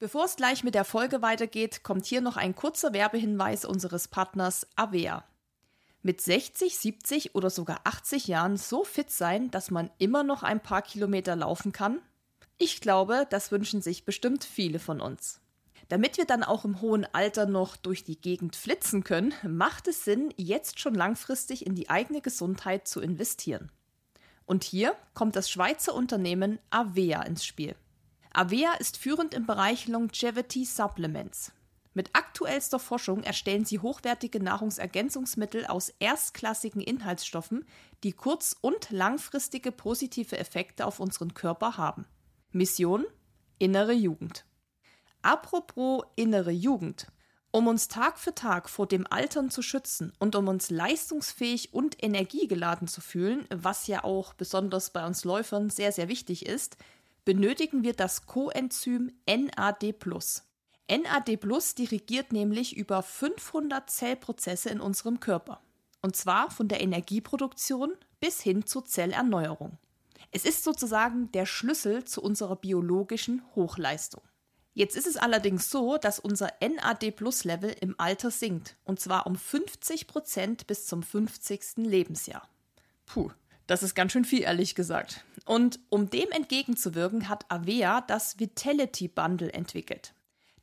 Bevor es gleich mit der Folge weitergeht, kommt hier noch ein kurzer Werbehinweis unseres Partners Avea. Mit 60, 70 oder sogar 80 Jahren so fit sein, dass man immer noch ein paar Kilometer laufen kann? Ich glaube, das wünschen sich bestimmt viele von uns. Damit wir dann auch im hohen Alter noch durch die Gegend flitzen können, macht es Sinn, jetzt schon langfristig in die eigene Gesundheit zu investieren. Und hier kommt das Schweizer Unternehmen Avea ins Spiel. Avea ist führend im Bereich Longevity Supplements. Mit aktuellster Forschung erstellen sie hochwertige Nahrungsergänzungsmittel aus erstklassigen Inhaltsstoffen, die kurz- und langfristige positive Effekte auf unseren Körper haben. Mission Innere Jugend. Apropos innere Jugend. Um uns Tag für Tag vor dem Altern zu schützen und um uns leistungsfähig und energiegeladen zu fühlen, was ja auch besonders bei uns Läufern sehr, sehr wichtig ist, benötigen wir das Coenzym NAD+. NAD+ dirigiert nämlich über 500 Zellprozesse in unserem Körper. Und zwar von der Energieproduktion bis hin zur Zellerneuerung. Es ist sozusagen der Schlüssel zu unserer biologischen Hochleistung. Jetzt ist es allerdings so, dass unser NAD-Plus-Level im Alter sinkt. Und zwar um 50 Prozent bis zum 50. Lebensjahr. Puh, das ist ganz schön viel, ehrlich gesagt. Und um dem entgegenzuwirken, hat Avea das Vitality Bundle entwickelt.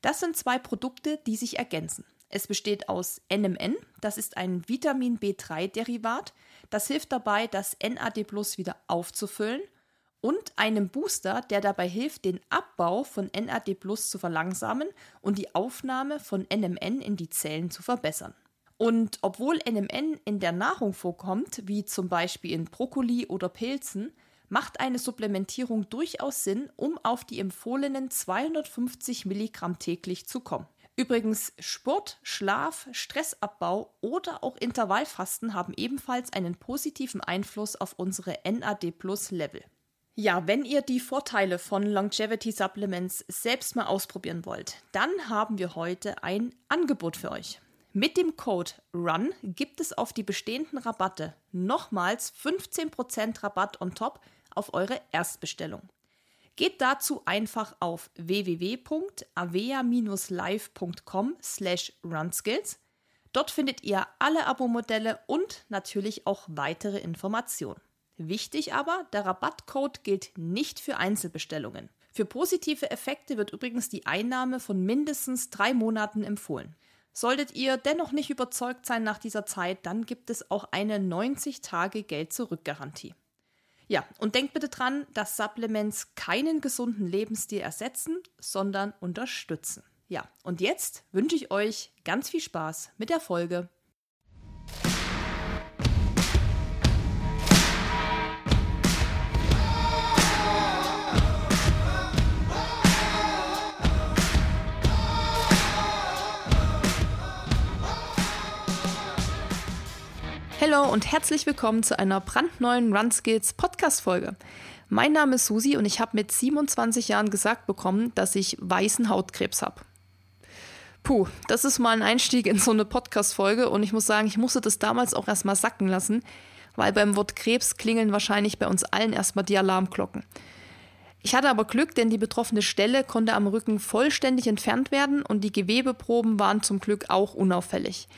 Das sind zwei Produkte, die sich ergänzen. Es besteht aus NMN, das ist ein Vitamin B3-Derivat, das hilft dabei, das NAD Plus wieder aufzufüllen und einem Booster, der dabei hilft, den Abbau von NAD Plus zu verlangsamen und die Aufnahme von NMN in die Zellen zu verbessern. Und obwohl NMN in der Nahrung vorkommt, wie zum Beispiel in Brokkoli oder Pilzen, macht eine Supplementierung durchaus Sinn, um auf die empfohlenen 250 Milligramm täglich zu kommen. Übrigens, Sport, Schlaf, Stressabbau oder auch Intervallfasten haben ebenfalls einen positiven Einfluss auf unsere NAD-Plus-Level. Ja, wenn ihr die Vorteile von Longevity Supplements selbst mal ausprobieren wollt, dann haben wir heute ein Angebot für euch. Mit dem Code RUN gibt es auf die bestehenden Rabatte nochmals 15% Rabatt on top auf eure Erstbestellung. Geht dazu einfach auf www.avea-live.com slash runskills. Dort findet ihr alle Abo-Modelle und natürlich auch weitere Informationen. Wichtig aber, der Rabattcode gilt nicht für Einzelbestellungen. Für positive Effekte wird übrigens die Einnahme von mindestens drei Monaten empfohlen. Solltet ihr dennoch nicht überzeugt sein nach dieser Zeit, dann gibt es auch eine 90-Tage-Geld-Zurück-Garantie. Ja, und denkt bitte dran, dass Supplements keinen gesunden Lebensstil ersetzen, sondern unterstützen. Ja, und jetzt wünsche ich euch ganz viel Spaß mit der Folge. Hallo und herzlich willkommen zu einer brandneuen Run Skills Podcast Folge. Mein Name ist Susi und ich habe mit 27 Jahren gesagt bekommen, dass ich weißen Hautkrebs habe. Puh, das ist mal ein Einstieg in so eine Podcast Folge und ich muss sagen, ich musste das damals auch erstmal sacken lassen, weil beim Wort Krebs klingeln wahrscheinlich bei uns allen erstmal die Alarmglocken. Ich hatte aber Glück, denn die betroffene Stelle konnte am Rücken vollständig entfernt werden und die Gewebeproben waren zum Glück auch unauffällig.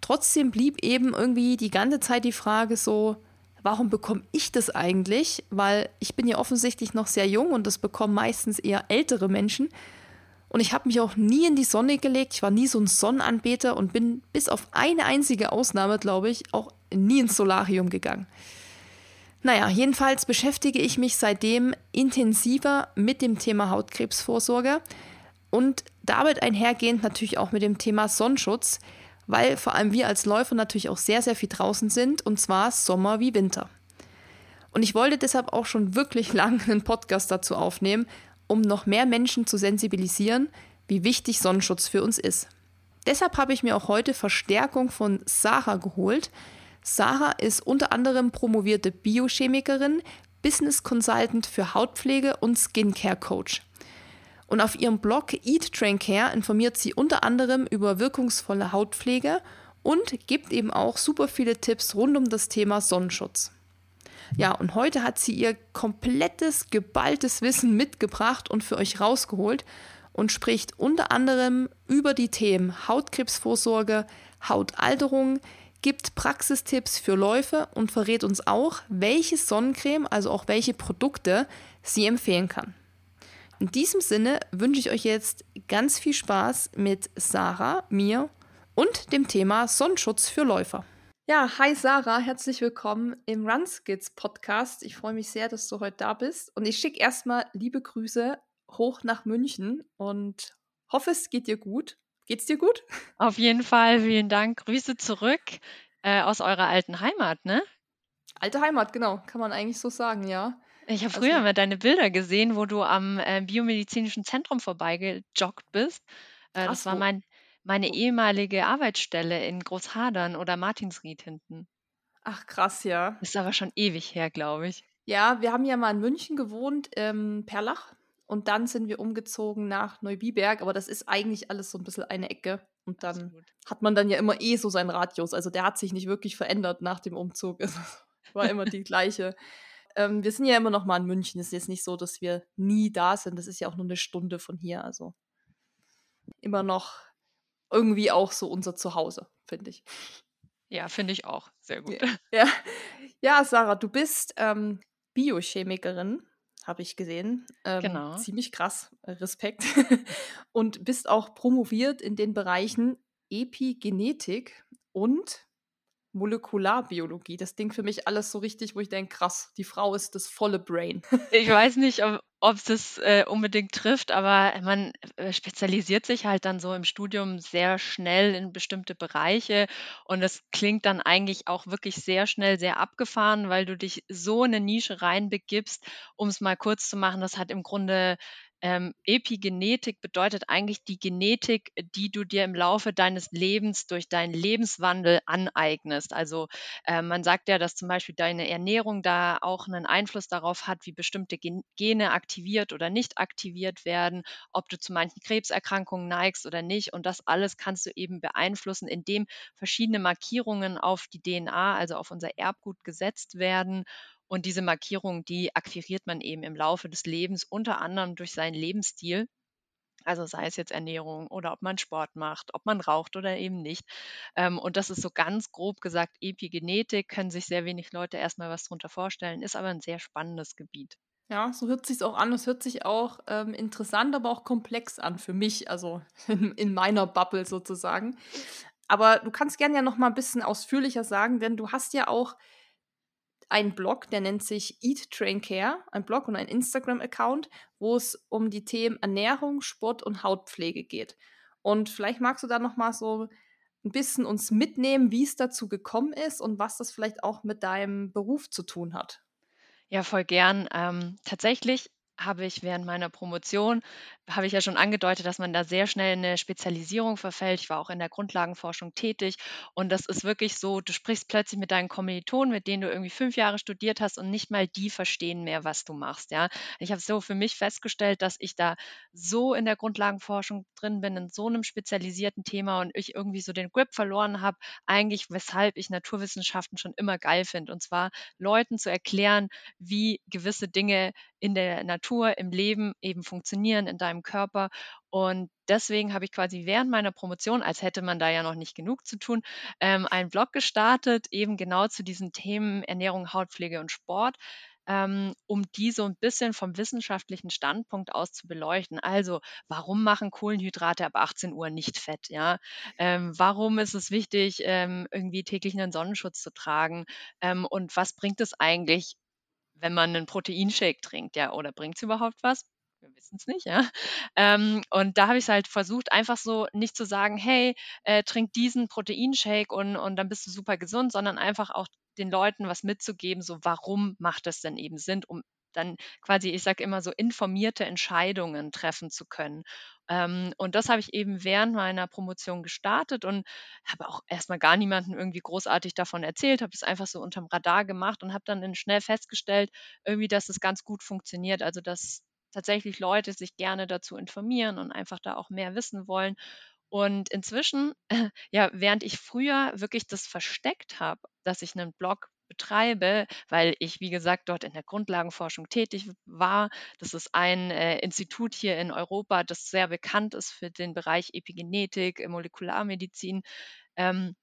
Trotzdem blieb eben irgendwie die ganze Zeit die Frage so, warum bekomme ich das eigentlich? Weil ich bin ja offensichtlich noch sehr jung und das bekommen meistens eher ältere Menschen. Und ich habe mich auch nie in die Sonne gelegt. Ich war nie so ein Sonnenanbeter und bin bis auf eine einzige Ausnahme, glaube ich, auch nie ins Solarium gegangen. Naja, jedenfalls beschäftige ich mich seitdem intensiver mit dem Thema Hautkrebsvorsorge und damit einhergehend natürlich auch mit dem Thema Sonnenschutz, weil vor allem wir als Läufer natürlich auch sehr, sehr viel draußen sind und zwar Sommer wie Winter. Und ich wollte deshalb auch schon wirklich lange einen Podcast dazu aufnehmen, um noch mehr Menschen zu sensibilisieren, wie wichtig Sonnenschutz für uns ist. Deshalb habe ich mir auch heute Verstärkung von Sarah geholt. Sarah ist unter anderem promovierte Biochemikerin, Business Consultant für Hautpflege und Skincare Coach. Und auf ihrem Blog Eat Train Care informiert sie unter anderem über wirkungsvolle Hautpflege und gibt eben auch super viele Tipps rund um das Thema Sonnenschutz. Ja, und heute hat sie ihr komplettes, geballtes Wissen mitgebracht und für euch rausgeholt. und spricht unter anderem über die Themen Hautkrebsvorsorge, Hautalterung, gibt Praxistipps für Läufe und verrät uns auch, welche Sonnencreme, also auch welche Produkte sie empfehlen kann. In diesem Sinne wünsche ich euch jetzt ganz viel Spaß mit Sarah, mir und dem Thema Sonnenschutz für Läufer. Ja, hi Sarah, herzlich willkommen im Runskits Podcast. Ich freue mich sehr, dass du heute da bist und ich schicke erstmal liebe Grüße hoch nach München und hoffe, es geht dir gut. Geht's dir gut? Auf jeden Fall, vielen Dank. Grüße zurück äh, aus eurer alten Heimat, ne? Alte Heimat, genau, kann man eigentlich so sagen, ja. Ich habe früher also, mal deine Bilder gesehen, wo du am äh, biomedizinischen Zentrum vorbeigejoggt bist. Äh, das war mein, meine ehemalige Arbeitsstelle in Großhadern oder Martinsried hinten. Ach, krass, ja. ist aber schon ewig her, glaube ich. Ja, wir haben ja mal in München gewohnt, ähm, Perlach. Und dann sind wir umgezogen nach Neubiberg, aber das ist eigentlich alles so ein bisschen eine Ecke. Und dann Absolut. hat man dann ja immer eh so seinen Radius. Also der hat sich nicht wirklich verändert nach dem Umzug. Es war immer die gleiche ähm, wir sind ja immer noch mal in München. Es ist jetzt nicht so, dass wir nie da sind. Das ist ja auch nur eine Stunde von hier. Also immer noch irgendwie auch so unser Zuhause, finde ich. Ja, finde ich auch. Sehr gut. Ja, ja Sarah, du bist ähm, Biochemikerin, habe ich gesehen. Ähm, genau. Ziemlich krass. Respekt. und bist auch promoviert in den Bereichen Epigenetik und Molekularbiologie. Das Ding für mich alles so richtig, wo ich denke, krass, die Frau ist das volle Brain. Ich weiß nicht, ob es das äh, unbedingt trifft, aber man äh, spezialisiert sich halt dann so im Studium sehr schnell in bestimmte Bereiche und es klingt dann eigentlich auch wirklich sehr schnell sehr abgefahren, weil du dich so in eine Nische reinbegibst, um es mal kurz zu machen, das hat im Grunde ähm, Epigenetik bedeutet eigentlich die Genetik, die du dir im Laufe deines Lebens durch deinen Lebenswandel aneignest. Also äh, man sagt ja, dass zum Beispiel deine Ernährung da auch einen Einfluss darauf hat, wie bestimmte Gene aktiviert oder nicht aktiviert werden, ob du zu manchen Krebserkrankungen neigst oder nicht. Und das alles kannst du eben beeinflussen, indem verschiedene Markierungen auf die DNA, also auf unser Erbgut gesetzt werden. Und diese Markierung, die akquiriert man eben im Laufe des Lebens, unter anderem durch seinen Lebensstil. Also sei es jetzt Ernährung oder ob man Sport macht, ob man raucht oder eben nicht. Ähm, und das ist so ganz grob gesagt Epigenetik, können sich sehr wenig Leute erstmal was darunter vorstellen, ist aber ein sehr spannendes Gebiet. Ja, so hört sich auch an. Es hört sich auch ähm, interessant, aber auch komplex an für mich, also in, in, meiner Bubble sozusagen. Aber du kannst gerne ja noch mal ein bisschen ausführlicher sagen, denn du hast ja auch einen Blog, der nennt sich Eat Train Care, ein Blog und ein Instagram-Account, wo es um die Themen Ernährung, Sport und Hautpflege geht. Und vielleicht magst du da noch mal so ein bisschen uns mitnehmen, wie es dazu gekommen ist und was das vielleicht auch mit deinem Beruf zu tun hat. Ja, voll gern. Ähm, tatsächlich habe ich während meiner Promotion habe ich ja schon angedeutet, dass man da sehr schnell in 'ne Spezialisierung verfällt. Ich war auch in der Grundlagenforschung tätig und das ist wirklich so, du sprichst plötzlich mit deinen Kommilitonen, mit denen du irgendwie fünf Jahre studiert hast und nicht mal die verstehen mehr, was du machst, ja. Ich habe so für mich festgestellt, dass ich da so in der Grundlagenforschung drin bin, in so einem spezialisierten Thema und ich irgendwie so den Grip verloren habe, eigentlich weshalb ich Naturwissenschaften schon immer geil finde. Und zwar Leuten zu erklären, wie gewisse Dinge in der Natur, im Leben eben funktionieren, in deinem Körper. Und deswegen habe ich quasi während meiner Promotion, als hätte man da ja noch nicht genug zu tun, ähm, einen Blog gestartet, eben genau zu diesen Themen Ernährung, Hautpflege und Sport ähm, um die so ein bisschen vom wissenschaftlichen Standpunkt aus zu beleuchten. Also, warum machen Kohlenhydrate ab 18 Uhr nicht fett? Ja? Ähm, warum ist es wichtig, ähm, irgendwie täglich einen Sonnenschutz zu tragen? Ähm, und was bringt es eigentlich, wenn man einen Proteinshake trinkt, ja, oder bringt es überhaupt was? Wir wissen es nicht, ja. Ähm, und da habe ich es halt versucht, einfach so nicht zu sagen, hey, äh, trink diesen Proteinshake und, und dann bist du super gesund, sondern einfach auch den Leuten was mitzugeben, so warum macht das denn eben Sinn, um dann quasi, ich sage immer so, informierte Entscheidungen treffen zu können. Ähm, und das habe ich eben während meiner Promotion gestartet und habe auch erstmal gar niemanden irgendwie großartig davon erzählt, habe es einfach so unterm Radar gemacht und habe dann schnell festgestellt, irgendwie, dass es ganz gut funktioniert. Also, dass tatsächlich Leute sich gerne dazu informieren und einfach da auch mehr wissen wollen. Und inzwischen, ja, während ich früher wirklich das versteckt habe, dass ich einen Blog betreibe, weil ich, wie gesagt, dort in der Grundlagenforschung tätig war. Das ist ein äh, Institut hier in Europa, das sehr bekannt ist für den Bereich Epigenetik, Molekularmedizin. Ähm,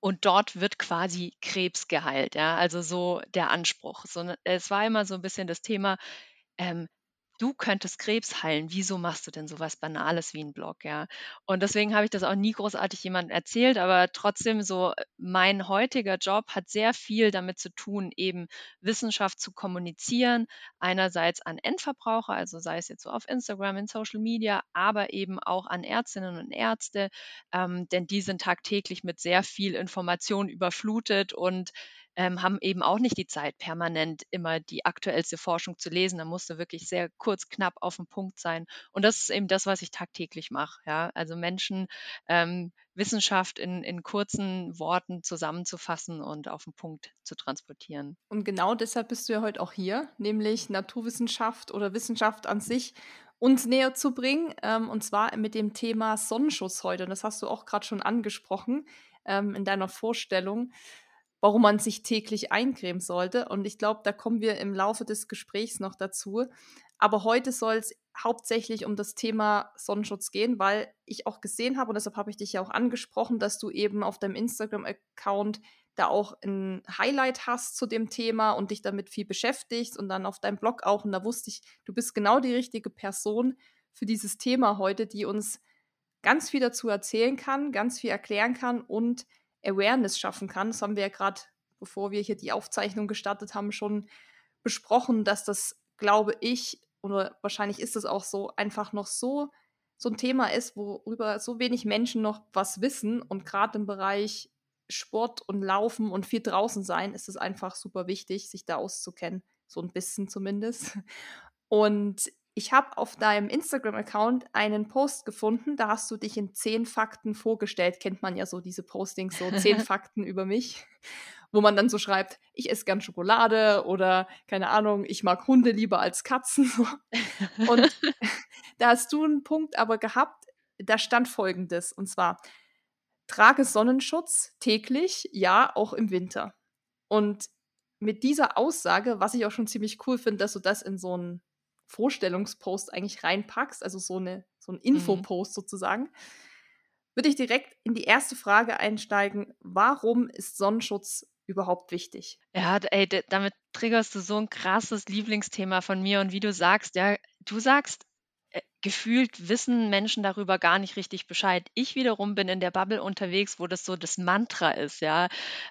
und dort wird quasi Krebs geheilt, ja, also so der Anspruch. So, ne, es war immer so ein bisschen das Thema, ähm, du könntest Krebs heilen, wieso machst du denn so was Banales wie 'n Blog, ja? Und deswegen habe ich das auch nie großartig jemandem erzählt, aber trotzdem so äh, mein heutiger Job hat sehr viel damit zu tun, eben Wissenschaft zu kommunizieren, einerseits an Endverbraucher, also sei es jetzt so auf Instagram, in Social Media, aber eben auch an Ärztinnen und Ärzte, ähm, denn die sind tagtäglich mit sehr viel Information überflutet und ähm, haben eben auch nicht die Zeit, permanent immer die aktuellste Forschung zu lesen. Da musste wirklich sehr kurz, knapp auf den Punkt sein. Und das ist eben das, was ich tagtäglich mache. Ja? Also Menschen, ähm, Wissenschaft in, in kurzen Worten zusammenzufassen und auf den Punkt zu transportieren. Und genau deshalb bist du ja heute auch hier, nämlich Naturwissenschaft oder Wissenschaft an sich uns näher zu bringen. Ähm, und zwar mit dem Thema Sonnenschutz heute. Und das hast du auch gerade schon angesprochen ähm, in deiner Vorstellung warum man sich täglich eincremen sollte. Und ich glaube, da kommen wir im Laufe des Gesprächs noch dazu. Aber heute soll es hauptsächlich um das Thema Sonnenschutz gehen, weil ich auch gesehen habe, und deshalb habe ich dich ja auch angesprochen, dass du eben auf deinem Instagram-Account da auch ein Highlight hast zu dem Thema und dich damit viel beschäftigst und dann auf deinem Blog auch. Und da wusste ich, du bist genau die richtige Person für dieses Thema heute, die uns ganz viel dazu erzählen kann, ganz viel erklären kann und Awareness schaffen kann. Das haben wir ja gerade, bevor wir hier die Aufzeichnung gestartet haben, schon besprochen, dass das, glaube ich, oder wahrscheinlich ist es auch so, einfach noch so, so ein Thema ist, worüber so wenig Menschen noch was wissen. Und gerade im Bereich Sport und Laufen und viel draußen sein, ist es einfach super wichtig, sich da auszukennen. So ein bisschen zumindest. Und ich habe auf deinem Instagram-Account einen Post gefunden, da hast du dich in zehn Fakten vorgestellt. Kennt man ja so diese Postings, so zehn Fakten über mich, wo man dann so schreibt, ich esse gern Schokolade oder keine Ahnung, ich mag Hunde lieber als Katzen. Und da hast du einen Punkt aber gehabt, da stand folgendes, und zwar, trage Sonnenschutz täglich, ja, auch im Winter. Und mit dieser Aussage, was ich auch schon ziemlich cool finde, dass du das in so ein Vorstellungspost eigentlich reinpackst, also so, eine, so ein mhm. Infopost mhm. sozusagen, würde ich direkt in die erste Frage einsteigen. Warum ist Sonnenschutz überhaupt wichtig? Ja, ey, damit triggerst du so ein krasses Lieblingsthema von mir und wie du sagst, ja, du sagst, äh, gefühlt wissen Menschen darüber gar nicht richtig Bescheid. Ich wiederum bin in der Bubble unterwegs, wo das so das Mantra ist, ja.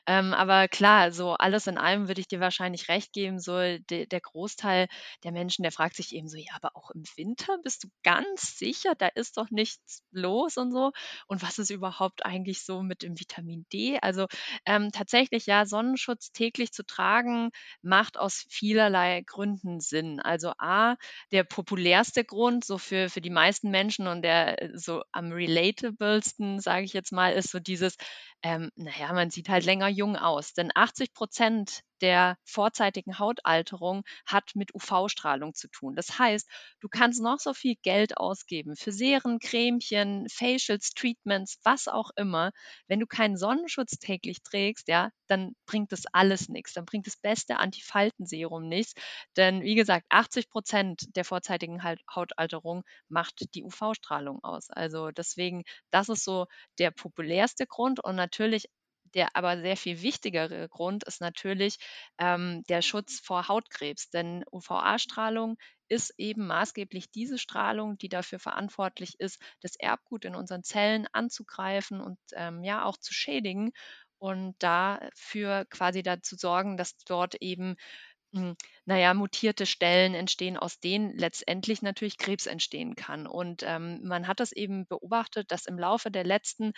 Ähm, aber klar, so alles in allem würde ich dir wahrscheinlich recht geben. So de, der Großteil der Menschen, der fragt sich eben so, ja, aber auch im Winter bist du ganz sicher, da ist doch nichts los und so. Und was ist überhaupt eigentlich so mit dem Vitamin D? Also ähm, tatsächlich, ja, Sonnenschutz täglich zu tragen, macht aus vielerlei Gründen Sinn. Also A, der populärste Grund, so für, für die meisten Menschen und der äh, so am relatablesten, sage ich jetzt mal, ist so dieses, ähm, naja, man sieht halt länger jung aus. Denn 80 Prozent der vorzeitigen Hautalterung hat mit UV-Strahlung zu tun. Das heißt, du kannst noch so viel Geld ausgeben für Serien, Cremchen, Facials, Treatments, was auch immer. Wenn du keinen Sonnenschutz täglich trägst, ja, dann bringt das alles nichts. Dann bringt das beste Antifaltenserum nichts. Denn wie gesagt, 80 Prozent der vorzeitigen Hautalterung macht die UV-Strahlung aus. Also deswegen, das ist so der populärste Grund und natürlich der aber sehr viel wichtigere Grund ist natürlich ähm, der Schutz vor Hautkrebs, denn UVA-Strahlung ist eben maßgeblich diese Strahlung, die dafür verantwortlich ist, das Erbgut in unseren Zellen anzugreifen und ähm, ja auch zu schädigen und dafür quasi dazu sorgen, dass dort eben hm, naja, mutierte Stellen entstehen, aus denen letztendlich natürlich Krebs entstehen kann. Und ähm, man hat das eben beobachtet, dass im Laufe der letzten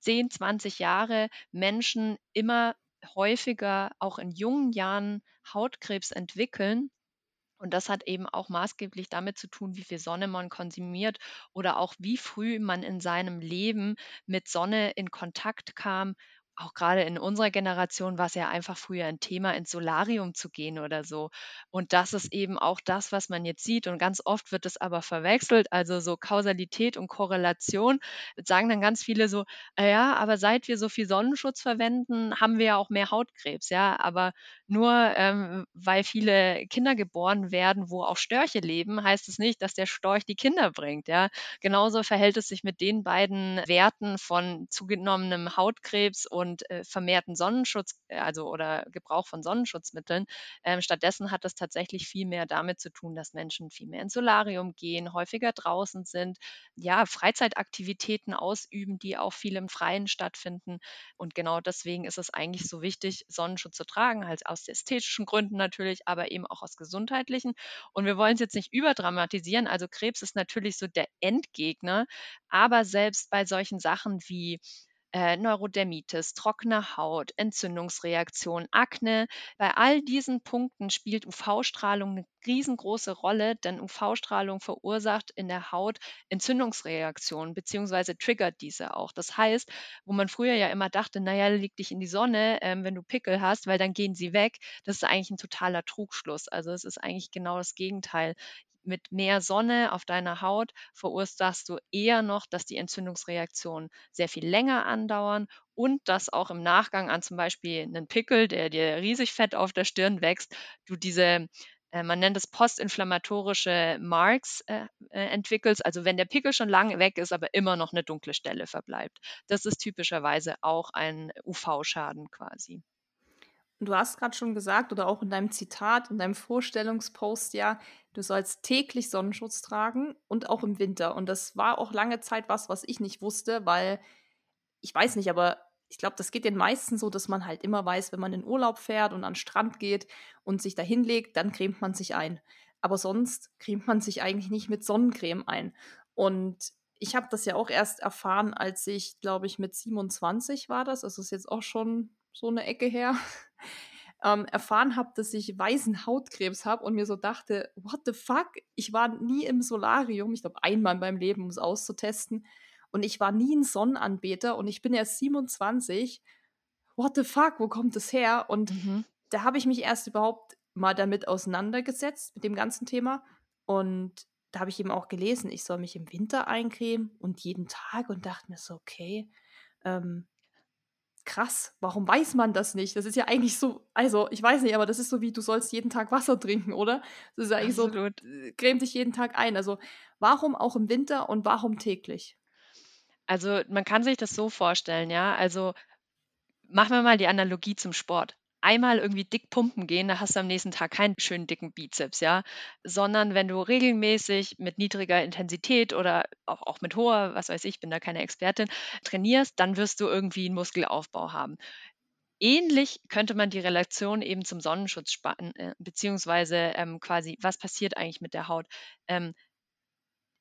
10, 20 Jahre Menschen immer häufiger auch in jungen Jahren Hautkrebs entwickeln. Und das hat eben auch maßgeblich damit zu tun, wie viel Sonne man konsumiert oder auch wie früh man in seinem Leben mit Sonne in Kontakt kam auch gerade in unserer Generation war es ja einfach früher ein Thema, ins Solarium zu gehen oder so. Und das ist eben auch das, was man jetzt sieht. Und ganz oft wird es aber verwechselt. Also so Kausalität und Korrelation sagen dann ganz viele so, äh, ja, aber seit wir so viel Sonnenschutz verwenden, haben wir ja auch mehr Hautkrebs. Ja, aber nur ähm, weil viele Kinder geboren werden, wo auch Störche leben, heißt es nicht, dass der Storch die Kinder bringt. Ja, genauso verhält es sich mit den beiden Werten von zugenommenem Hautkrebs und und äh, vermehrten Sonnenschutz, äh, also oder Gebrauch von Sonnenschutzmitteln. Ähm, stattdessen hat das tatsächlich viel mehr damit zu tun, dass Menschen viel mehr ins Solarium gehen, häufiger draußen sind, ja, Freizeitaktivitäten ausüben, die auch viel im Freien stattfinden. Und genau deswegen ist es eigentlich so wichtig, Sonnenschutz zu tragen, halt aus ästhetischen Gründen natürlich, aber eben auch aus gesundheitlichen. Und wir wollen es jetzt nicht überdramatisieren. Also Krebs ist natürlich so der Endgegner, aber selbst bei solchen Sachen wie äh, Neurodermitis, trockene Haut, Entzündungsreaktion, Akne. Bei all diesen Punkten spielt UV-Strahlung eine riesengroße Rolle, denn UV-Strahlung verursacht in der Haut Entzündungsreaktionen beziehungsweise triggert diese auch. Das heißt, wo man früher ja immer dachte, naja, leg dich in die Sonne, ähm, wenn du Pickel hast, weil dann gehen sie weg, das ist eigentlich ein totaler Trugschluss. Also es ist eigentlich genau das Gegenteil mit mehr Sonne auf deiner Haut verursachst du eher noch, dass die Entzündungsreaktionen sehr viel länger andauern und dass auch im Nachgang an zum Beispiel einen Pickel, der dir riesig fett auf der Stirn wächst, du diese äh, man nennt es postinflammatorische Marks äh, äh, entwickelst, also wenn der Pickel schon lange weg ist, aber immer noch eine dunkle Stelle verbleibt. Das ist typischerweise auch ein UV-Schaden quasi. Du hast gerade schon gesagt oder auch in deinem Zitat, in deinem Vorstellungspost ja, du sollst täglich Sonnenschutz tragen und auch im Winter. Und das war auch lange Zeit was, was ich nicht wusste, weil ich weiß nicht, aber ich glaube, das geht den meisten so, dass man halt immer weiß, wenn man in Urlaub fährt und an den Strand geht und sich da hinlegt, dann cremt man sich ein. Aber sonst cremt man sich eigentlich nicht mit Sonnencreme ein. Und ich habe das ja auch erst erfahren, als ich, glaube ich, mit 27 war das. Also ist jetzt auch schon so eine Ecke her, ähm, erfahren habe, dass ich weißen Hautkrebs habe und mir so dachte, what the fuck? Ich war nie im Solarium, ich glaube einmal in meinem Leben, um es auszutesten. Und ich war nie ein Sonnenanbeter und ich bin erst 27. What the fuck, wo kommt das her? Und mhm. da habe ich mich erst überhaupt mal damit auseinandergesetzt, mit dem ganzen Thema. Und da habe ich eben auch gelesen, ich soll mich im Winter eincremen und jeden Tag und dachte mir so, okay, ähm, krass, warum weiß man das nicht? Das ist ja eigentlich so, also ich weiß nicht, aber das ist so wie, du sollst jeden Tag Wasser trinken, oder? Das ist eigentlich Absolut. so, äh, creme dich jeden Tag ein. Also warum auch im Winter und warum täglich? Also man kann sich das so vorstellen, ja. Also machen wir mal die Analogie zum Sport einmal irgendwie dick pumpen gehen, da hast du am nächsten Tag keinen schönen dicken Bizeps, ja, sondern wenn du regelmäßig mit niedriger Intensität oder auch, auch mit hoher, was weiß ich, bin da keine Expertin, trainierst, dann wirst du irgendwie einen Muskelaufbau haben. Ähnlich könnte man die Relation eben zum Sonnenschutz spannen, äh, beziehungsweise ähm, quasi, was passiert eigentlich mit der Haut? Ähm,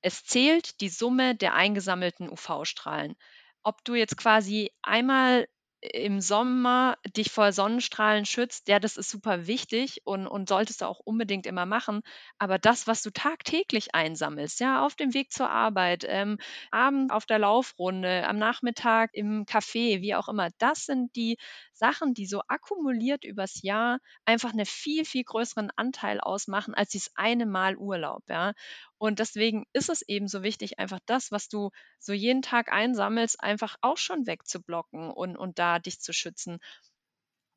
es zählt die Summe der eingesammelten UV-Strahlen. Ob du jetzt quasi einmal im Sommer dich vor Sonnenstrahlen schützt, ja, das ist super wichtig und, und solltest du auch unbedingt immer machen. Aber das, was du tagtäglich einsammelst, ja, auf dem Weg zur Arbeit, ähm, abend auf der Laufrunde, am Nachmittag im Café, wie auch immer, das sind die Sachen, die so akkumuliert übers Jahr einfach einen viel, viel größeren Anteil ausmachen als dieses eine Mal Urlaub, ja. Und deswegen ist es eben so wichtig, einfach das, was du so jeden Tag einsammelst, einfach auch schon wegzublocken und, und da dich zu schützen.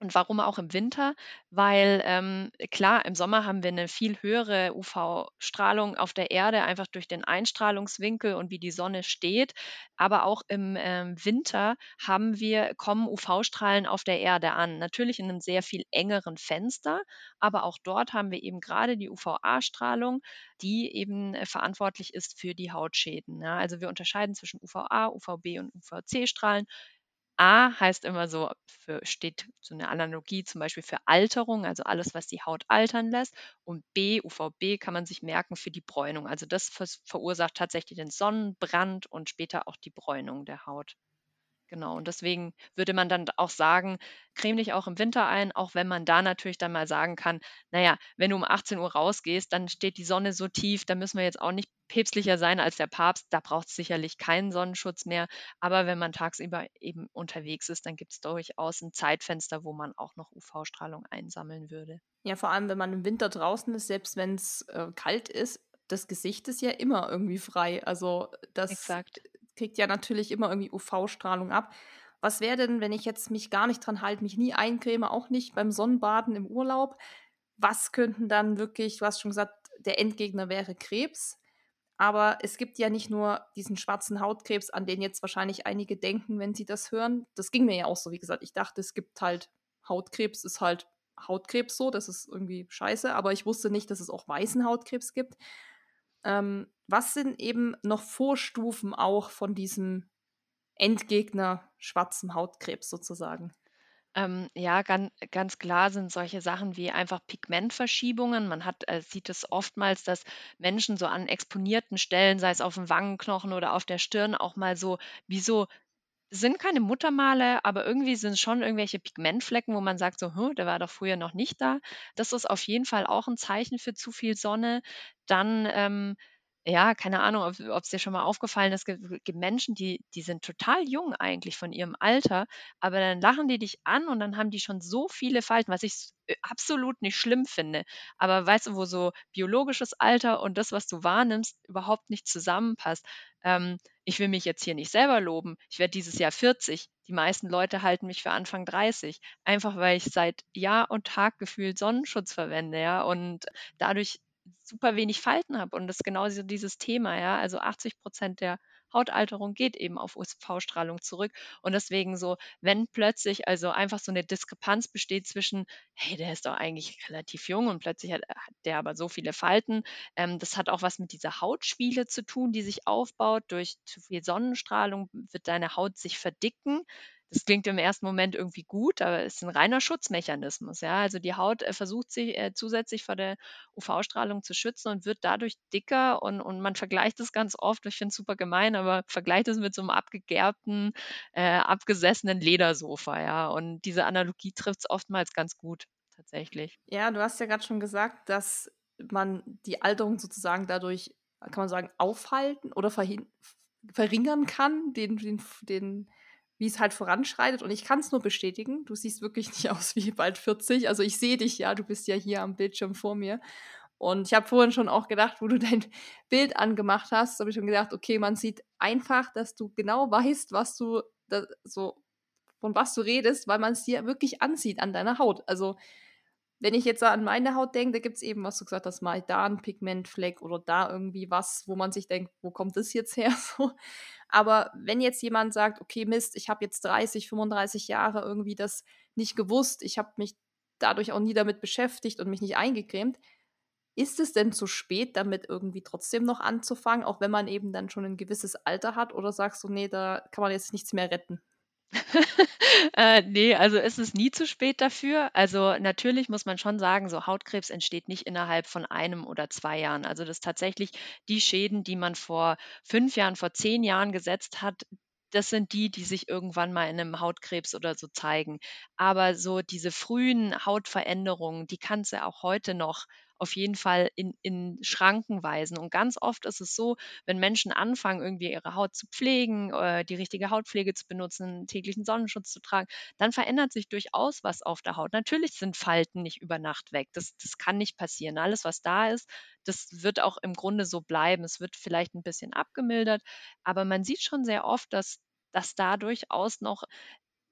Und warum auch im Winter? Weil ähm, klar, im Sommer haben wir eine viel höhere UV-Strahlung auf der Erde, einfach durch den Einstrahlungswinkel und wie die Sonne steht. Aber auch im ähm, Winter haben wir, kommen UV-Strahlen auf der Erde an. Natürlich in einem sehr viel engeren Fenster, aber auch dort haben wir eben gerade die UVA-Strahlung, die eben äh, verantwortlich ist für die Hautschäden. Ja? Also wir unterscheiden zwischen UVA, UVB und UVC-Strahlen. A heißt immer so, für, steht so eine Analogie zum Beispiel für Alterung, also alles, was die Haut altern lässt. Und B, UVB kann man sich merken für die Bräunung. Also das verursacht tatsächlich den Sonnenbrand und später auch die Bräunung der Haut. Genau, und deswegen würde man dann auch sagen, creme dich auch im Winter ein, auch wenn man da natürlich dann mal sagen kann, naja, wenn du um 18 Uhr rausgehst, dann steht die Sonne so tief, da müssen wir jetzt auch nicht päpstlicher sein als der Papst, da braucht es sicherlich keinen Sonnenschutz mehr. Aber wenn man tagsüber eben unterwegs ist, dann gibt es durchaus ein Zeitfenster, wo man auch noch UV-Strahlung einsammeln würde. Ja, vor allem, wenn man im Winter draußen ist, selbst wenn es äh, kalt ist, das Gesicht ist ja immer irgendwie frei. Also das Exakt kriegt ja natürlich immer irgendwie UV-Strahlung ab. Was wäre denn, wenn ich jetzt mich gar nicht dran halte, mich nie eincreme, auch nicht beim Sonnenbaden im Urlaub? Was könnten dann wirklich, du hast schon gesagt, der Endgegner wäre Krebs. Aber es gibt ja nicht nur diesen schwarzen Hautkrebs, an den jetzt wahrscheinlich einige denken, wenn sie das hören. Das ging mir ja auch so, wie gesagt. Ich dachte, es gibt halt Hautkrebs, ist halt Hautkrebs so, das ist irgendwie scheiße, aber ich wusste nicht, dass es auch weißen Hautkrebs gibt. Ähm, was sind eben noch Vorstufen auch von diesem Endgegner schwarzem Hautkrebs sozusagen? Ähm, ja, ganz, ganz klar sind solche Sachen wie einfach Pigmentverschiebungen. Man hat, äh, sieht es oftmals, dass Menschen so an exponierten Stellen, sei es auf dem Wangenknochen oder auf der Stirn, auch mal so wie so sind keine Muttermale, aber irgendwie sind schon irgendwelche Pigmentflecken, wo man sagt so: „Hm, der war doch früher noch nicht da.“ Das ist auf jeden Fall auch ein Zeichen für zu viel Sonne. Dann, ähm, ja, keine Ahnung, ob es dir schon mal aufgefallen ist, gibt gibt Menschen, die die sind total jung eigentlich von ihrem Alter, aber dann lachen die dich an und dann haben die schon so viele Falten, was ich äh, absolut nicht schlimm finde. Aber weißt du, wo so biologisches Alter und das, was du wahrnimmst, überhaupt nicht zusammenpasst. Ähm, ich will mich jetzt hier nicht selber loben. Ich werde dieses Jahr 40. Die meisten Leute halten mich für Anfang 30. Einfach weil ich seit Jahr und Tag gefühlt Sonnenschutz verwende, ja, und dadurch super wenig Falten habe. Und das ist genau dieses Thema, ja. Also 80 Prozent der Hautalterung geht eben auf UV-Strahlung zurück. Und deswegen so, wenn plötzlich also einfach so eine Diskrepanz besteht zwischen, hey, der ist doch eigentlich relativ jung und plötzlich hat, hat der aber so viele Falten. Ähm, das hat auch was mit dieser Hautschwiele zu tun, die sich aufbaut. Durch zu viel Sonnenstrahlung wird deine Haut sich verdicken. Das klingt im ersten Moment irgendwie gut, aber es ist ein reiner Schutzmechanismus. Ja? Also die Haut äh, versucht sich äh, zusätzlich vor der UV-Strahlung zu schützen und wird dadurch dicker und, und man vergleicht es ganz oft, ich finde es super gemein, aber vergleicht es mit so einem abgegerbten, äh, abgesessenen Ledersofa. Ja? Und diese Analogie trifft es oftmals ganz gut tatsächlich. Ja, du hast ja gerade schon gesagt, dass man die Alterung sozusagen dadurch, kann man sagen, aufhalten oder verringern kann, den, den, den wie es halt voranschreitet. Und ich kann es nur bestätigen. Du siehst wirklich nicht aus wie bald 40. Also ich sehe dich ja, du bist ja hier am Bildschirm vor mir. Und ich habe vorhin schon auch gedacht, wo du dein Bild angemacht hast, habe ich schon gedacht, okay, man sieht einfach, dass du genau weißt, was du da, so von was du redest, weil man es dir wirklich ansieht an deiner Haut. Also wenn ich jetzt an meine Haut denke, da gibt es eben, was du gesagt hast, mal da ein Pigmentfleck oder da irgendwie was, wo man sich denkt, wo kommt das jetzt her? So. Aber wenn jetzt jemand sagt, okay, Mist, ich habe jetzt 30, 35 Jahre irgendwie das nicht gewusst, ich habe mich dadurch auch nie damit beschäftigt und mich nicht eingecremt, ist es denn zu spät, damit irgendwie trotzdem noch anzufangen, auch wenn man eben dann schon ein gewisses Alter hat? Oder sagst du, nee, da kann man jetzt nichts mehr retten? Äh, ne, also es nie zu spät dafür. Also, natürlich muss man schon sagen, so Hautkrebs entsteht nicht innerhalb von einem oder zwei Jahren. Also, das tatsächlich die Schäden, die man vor fünf Jahren, vor zehn Jahren gesetzt hat, das sind die, die sich irgendwann mal in einem Hautkrebs oder so zeigen. Aber so diese frühen Hautveränderungen, die kannst du auch heute noch auf jeden Fall in, in Schranken weisen. Und ganz oft ist es so, wenn Menschen anfangen, irgendwie ihre Haut zu pflegen, äh, die richtige Hautpflege zu benutzen, täglichen Sonnenschutz zu tragen, dann verändert sich durchaus was auf der Haut. Natürlich sind Falten nicht über Nacht weg. Das, das kann nicht passieren. Alles, was da ist, das wird auch im Grunde so bleiben. Es wird vielleicht ein bisschen abgemildert, aber man sieht schon sehr oft, dass dass da durchaus noch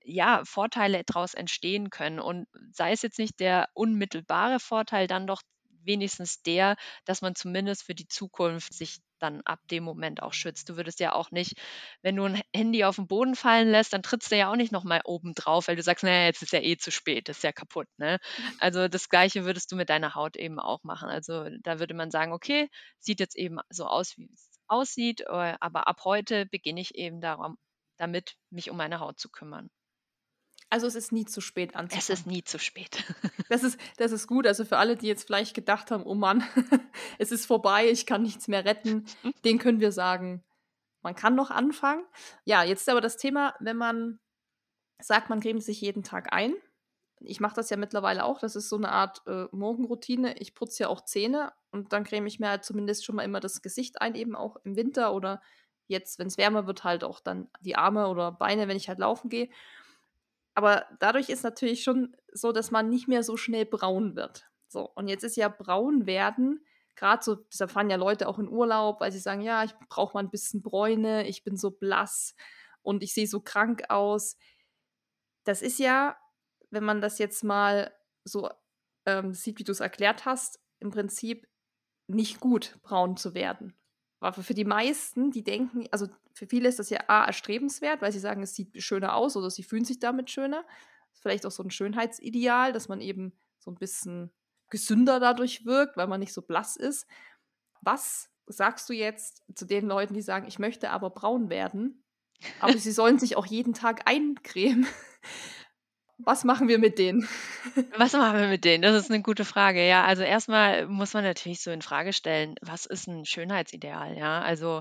ja, Vorteile daraus entstehen können. Und sei es jetzt nicht der unmittelbare Vorteil, dann doch wenigstens der, dass man zumindest für die Zukunft sich dann ab dem Moment auch schützt. Du würdest ja auch nicht, wenn du ein Handy auf den Boden fallen lässt, dann trittst du ja auch nicht nochmal oben drauf, weil du sagst, naja, jetzt ist ja eh zu spät, ist ja kaputt. Ne? Also das Gleiche würdest du mit deiner Haut eben auch machen. Also da würde man sagen, okay, sieht jetzt eben so aus, wie es aussieht, äh, aber ab heute beginne ich eben darum, damit, mich um meine Haut zu kümmern. Also es ist nie zu spät anzufangen. Es ist nie zu spät. das, ist, das ist gut. Also für alle, die jetzt vielleicht gedacht haben, oh Mann, es ist vorbei, ich kann nichts mehr retten, den können wir sagen, man kann noch anfangen. Ja, jetzt ist aber das Thema, wenn man sagt, man cremt sich jeden Tag ein. Ich mache das ja mittlerweile auch. Das ist so eine Art äh, Morgenroutine. Ich putze ja auch Zähne und dann creme ich mir halt zumindest schon mal immer das Gesicht ein, eben auch im Winter oder jetzt, wenn es wärmer wird, halt auch dann die Arme oder Beine, wenn ich halt laufen gehe. Aber dadurch ist natürlich schon so, dass man nicht mehr so schnell braun wird. So, und jetzt ist ja braun werden, gerade so, deshalb fahren ja Leute auch in Urlaub, weil sie sagen, ja, ich brauche mal ein bisschen Bräune, ich bin so blass und ich sehe so krank aus. Das ist ja, wenn man das jetzt mal so ähm, sieht, wie du es erklärt hast, im Prinzip nicht gut, braun zu werden. Aber für die meisten, die denken, also für viele ist das ja A, erstrebenswert, weil sie sagen, es sieht schöner aus oder sie fühlen sich damit schöner. Vielleicht auch so ein Schönheitsideal, dass man eben so ein bisschen gesünder dadurch wirkt, weil man nicht so blass ist. Was sagst du jetzt zu den Leuten, die sagen, ich möchte aber braun werden, aber sie sollen sich auch jeden Tag eincremen? Was machen wir mit denen? Was machen wir mit denen? Das ist eine gute Frage. Ja, also erstmal muss man natürlich so in Frage stellen, was ist ein Schönheitsideal? Ja, also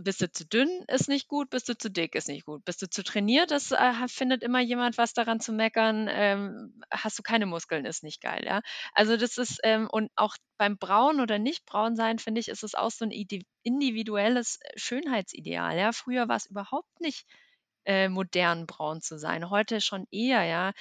bist du zu dünn, ist nicht gut, bist du zu dick, ist nicht gut. Bist du zu trainiert, das äh, findet immer jemand was daran zu meckern. Ähm, hast du keine Muskeln, ist nicht geil, ja. Also das ist, ähm, und auch beim Braun oder nicht braun sein, finde ich, ist es auch so ein individuelles äh, Schönheitsideal. Ja. Früher war es überhaupt nicht äh, modern braun zu sein. Heute schon eher, ja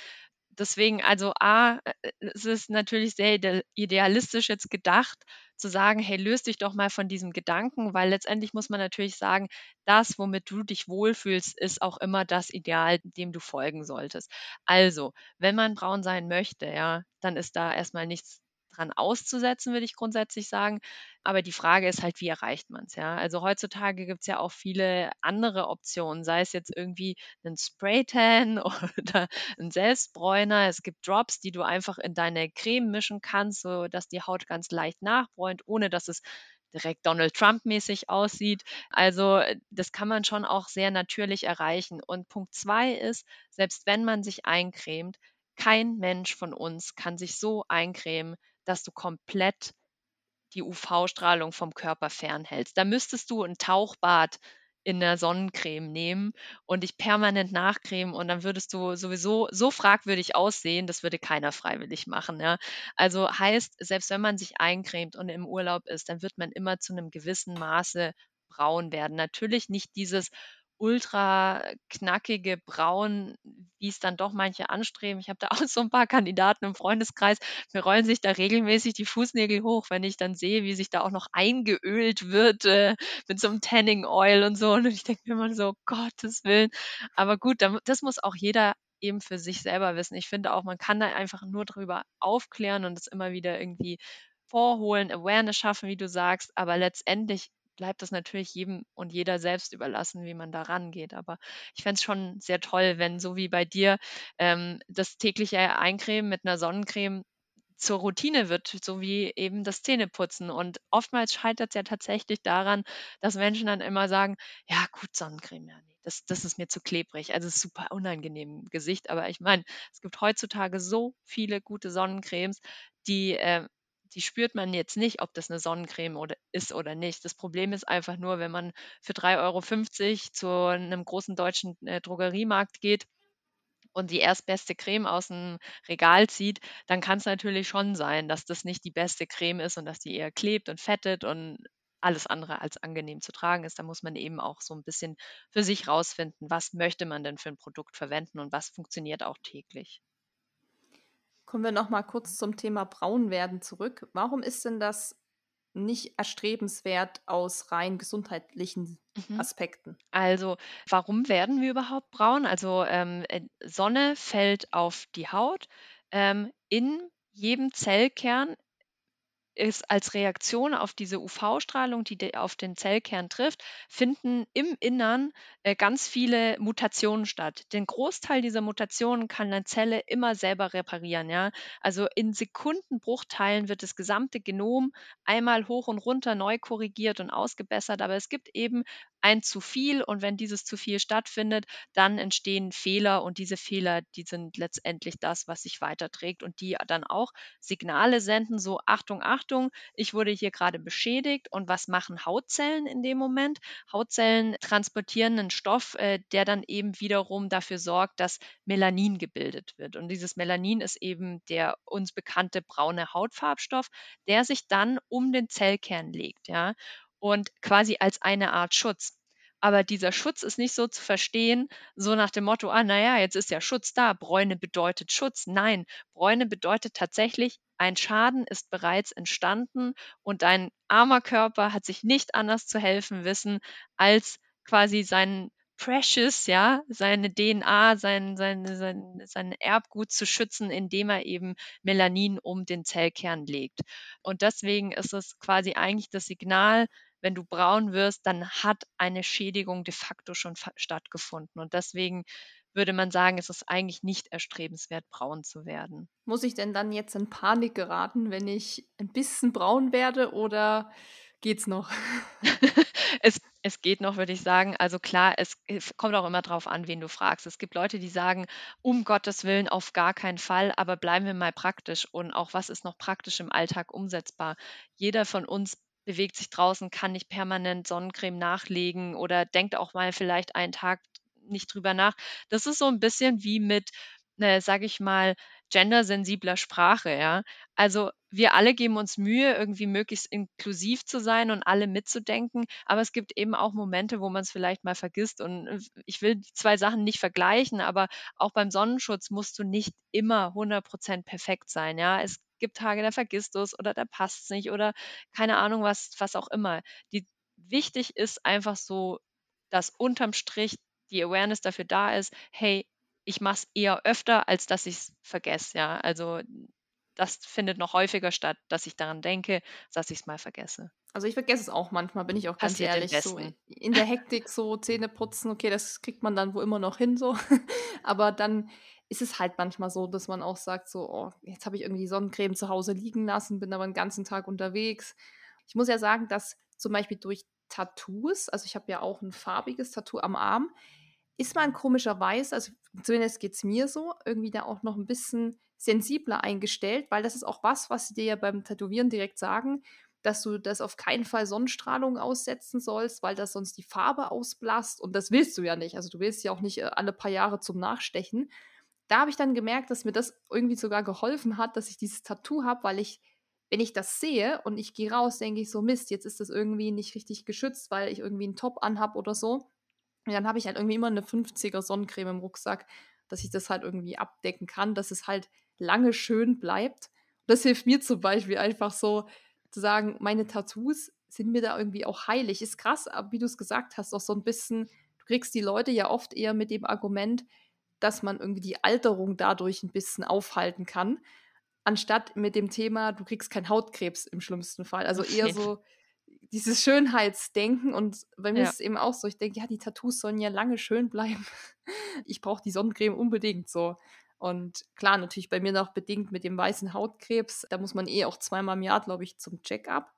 deswegen, also A, es ist natürlich sehr idealistisch jetzt gedacht, zu sagen, hey, löst dich doch mal von diesem Gedanken, weil letztendlich muss man natürlich sagen, das, womit du dich wohlfühlst, ist auch immer das Ideal, dem du folgen solltest. Also, wenn man braun sein möchte, ja, dann ist da erstmal nichts dran auszusetzen, würde ich grundsätzlich sagen. Aber die Frage ist halt, wie erreicht man es, ja? Also heutzutage gibt es ja auch viele andere Optionen, sei es jetzt irgendwie ein Spraytan oder ein Selbstbräuner. Es gibt Drops, die du einfach in deine Creme mischen kannst, sodass die Haut ganz leicht nachbräunt, ohne dass es direkt Donald Trump-mäßig aussieht. Also das kann man schon auch sehr natürlich erreichen. Und Punkt zwei ist, selbst wenn man sich eincremt, kein Mensch von uns kann sich so eincremen, dass du komplett die UV-Strahlung vom Körper fernhältst. Da müsstest du ein Tauchbad in der Sonnencreme nehmen und dich permanent nachcremen und dann würdest du sowieso so fragwürdig aussehen, das würde keiner freiwillig machen. Ja. Also heißt, selbst wenn man sich eincremt und im Urlaub ist, dann wird man immer zu einem gewissen Maße braun werden. Natürlich nicht dieses ultra knackige Braun, wie es dann doch manche anstreben. Ich habe da auch so ein paar Kandidaten im Freundeskreis. Mir rollen sich da regelmäßig die Fußnägel hoch, wenn ich dann sehe, wie sich da auch noch eingeölt wird äh, mit so einem Tanning Oil und so. Und ich denke mir immer so, Gottes Willen. Aber gut, das muss auch jeder eben für sich selber wissen. Ich finde auch, man kann da einfach nur drüber aufklären und es immer wieder irgendwie vorholen, Awareness schaffen, wie du sagst. Aber letztendlich bleibt das natürlich jedem und jeder selbst überlassen, wie man da rangeht. Aber ich fände es schon sehr toll, wenn so wie bei dir ähm, das tägliche Eincremen mit einer Sonnencreme zur Routine wird, so wie eben das Zähneputzen. Und oftmals scheitert es ja tatsächlich daran, dass Menschen dann immer sagen, ja gut, Sonnencreme, ja, nee, das, das ist mir zu klebrig. Also super unangenehm im Gesicht. Aber ich meine, es gibt heutzutage so viele gute Sonnencremes, die äh, die spürt man jetzt nicht, ob das eine Sonnencreme oder ist oder nicht. Das Problem ist einfach nur, wenn man für 3,50 Euro zu einem großen deutschen äh, Drogeriemarkt geht und die erstbeste Creme aus dem Regal zieht, dann kann es natürlich schon sein, dass das nicht die beste Creme ist und dass die eher klebt und fettet und alles andere als angenehm zu tragen ist. Da muss man eben auch so ein bisschen für sich rausfinden, was möchte man denn für ein Produkt verwenden und was funktioniert auch täglich. Kommen wir noch mal kurz zum Thema Braunwerden zurück. Warum ist denn das nicht erstrebenswert aus rein gesundheitlichen mhm. Aspekten? Also, warum werden wir überhaupt braun? Also, ähm, äh, Sonne fällt auf die Haut. Ähm, in jedem Zellkern ist als Reaktion auf diese UV-Strahlung, die auf den Zellkern trifft, finden im Innern äh, ganz viele Mutationen statt. Den Großteil dieser Mutationen kann eine Zelle immer selber reparieren. Ja? Also in Sekundenbruchteilen wird das gesamte Genom einmal hoch und runter neu korrigiert und ausgebessert. Aber es gibt eben ein zu viel und wenn dieses zu viel stattfindet, dann entstehen Fehler und diese Fehler, die sind letztendlich das, was sich weiterträgt und die dann auch Signale senden, so Achtung, Achtung, ich wurde hier gerade beschädigt und was machen Hautzellen in dem Moment? Hautzellen transportieren einen Stoff, äh, der dann eben wiederum dafür sorgt, dass Melanin gebildet wird und dieses Melanin ist eben der uns bekannte braune Hautfarbstoff, der sich dann um den Zellkern legt, ja und quasi als eine Art Schutz. Aber dieser Schutz ist nicht so zu verstehen, so nach dem Motto, ah, naja, jetzt ist ja Schutz da, Bräune bedeutet Schutz. Nein, Bräune bedeutet tatsächlich, ein Schaden ist bereits entstanden und dein armer Körper hat sich nicht anders zu helfen wissen, als quasi seinen Precious, ja, seine DNA, sein, sein, sein, sein Erbgut zu schützen, indem er eben Melanin um den Zellkern legt. Und deswegen ist es quasi eigentlich das Signal, wenn du braun wirst, dann hat eine Schädigung de facto schon stattgefunden. Und deswegen würde man sagen, es ist eigentlich nicht erstrebenswert, braun zu werden. Muss ich denn dann jetzt in Panik geraten, wenn ich ein bisschen braun werde oder geht's noch? es, es geht noch, würde ich sagen. Also klar, es, es kommt auch immer darauf an, wen du fragst. Es gibt Leute, die sagen, um Gottes Willen auf gar keinen Fall, aber bleiben wir mal praktisch und auch was ist noch praktisch im Alltag umsetzbar. Jeder von uns bewegt sich draußen, kann nicht permanent Sonnencreme nachlegen oder denkt auch mal vielleicht einen Tag nicht drüber nach. Das ist so ein bisschen wie mit, äh, sage ich mal, gendersensibler Sprache, ja. Also wir alle geben uns Mühe, irgendwie möglichst inklusiv zu sein und alle mitzudenken, aber es gibt eben auch Momente, wo man es vielleicht mal vergisst und äh, ich will die zwei Sachen nicht vergleichen, aber auch beim Sonnenschutz musst du nicht immer 100% perfekt sein, ja. Es gibt Tage, da vergisst du es oder da passt es nicht oder keine Ahnung, was, was auch immer. Die, wichtig ist einfach so, dass unterm Strich die Awareness dafür da ist, hey, ich mache es eher öfter, als dass ich es vergesse. Ja, also das findet noch häufiger statt, dass ich daran denke, dass ich es mal vergesse. Also ich vergesse es auch manchmal, bin ich auch ganz Passiert ehrlich. So in der Hektik so Zähne putzen, okay, das kriegt man dann wo immer noch hin so. Aber dann ist es halt manchmal so, dass man auch sagt, so, oh, jetzt habe ich irgendwie Sonnencreme zu Hause liegen lassen, bin aber den ganzen Tag unterwegs. Ich muss ja sagen, dass zum Beispiel durch Tattoos, also ich habe ja auch ein farbiges Tattoo am Arm, ist man komischerweise, also zumindest geht es mir so, irgendwie da auch noch ein bisschen sensibler eingestellt, weil das ist auch was, was sie dir ja beim Tätowieren direkt sagen, dass du das auf keinen Fall Sonnenstrahlung aussetzen sollst, weil das sonst die Farbe ausblasst und das willst du ja nicht. Also du willst ja auch nicht äh, alle paar Jahre zum Nachstechen da habe ich dann gemerkt, dass mir das irgendwie sogar geholfen hat, dass ich dieses Tattoo habe, weil ich, wenn ich das sehe und ich gehe raus, denke ich so, Mist, jetzt ist das irgendwie nicht richtig geschützt, weil ich irgendwie einen Top anhab oder so. Und dann habe ich halt irgendwie immer eine 50er Sonnencreme im Rucksack, dass ich das halt irgendwie abdecken kann, dass es halt lange schön bleibt. Und das hilft mir zum Beispiel einfach so zu sagen, meine Tattoos sind mir da irgendwie auch heilig. Ist krass, aber wie du es gesagt hast, auch so ein bisschen, du kriegst die Leute ja oft eher mit dem Argument, dass man irgendwie die Alterung dadurch ein bisschen aufhalten kann, anstatt mit dem Thema, du kriegst keinen Hautkrebs im schlimmsten Fall. Also eher so dieses Schönheitsdenken und bei mir ja. ist es eben auch so, ich denke, ja, die Tattoos sollen ja lange schön bleiben. Ich brauche die Sonnencreme unbedingt so. Und klar, natürlich bei mir noch bedingt mit dem weißen Hautkrebs, da muss man eh auch zweimal im Jahr, glaube ich, zum Check-up.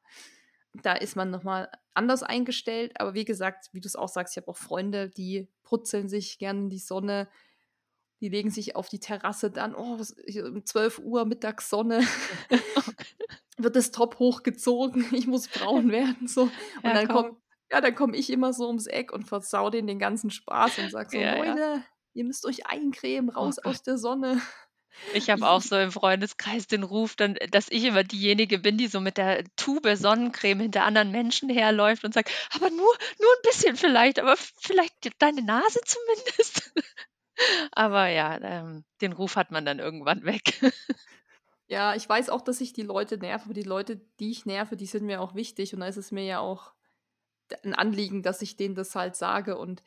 Da ist man nochmal anders eingestellt. Aber wie gesagt, wie du es auch sagst, ich habe auch Freunde, die putzeln sich gerne in die Sonne, die legen sich auf die Terrasse dann, oh, um 12 Uhr Mittagssonne wird das Top hochgezogen, ich muss braun werden. So. Und ja, dann kommt, ja, dann komme ich immer so ums Eck und versau denen den ganzen Spaß und sage so, ja, Leute, ja. ihr müsst euch eincremen, oh raus oh aus der Sonne. Ich habe auch so im Freundeskreis den Ruf, dann, dass ich immer diejenige bin, die so mit der Tube Sonnencreme hinter anderen Menschen herläuft und sagt, aber nur, nur ein bisschen vielleicht, aber vielleicht deine Nase zumindest. Aber ja, ähm, den Ruf hat man dann irgendwann weg. Ja, ich weiß auch, dass ich die Leute nerve, aber die Leute, die ich nerve, die sind mir auch wichtig und da ist es mir ja auch ein Anliegen, dass ich denen das halt sage und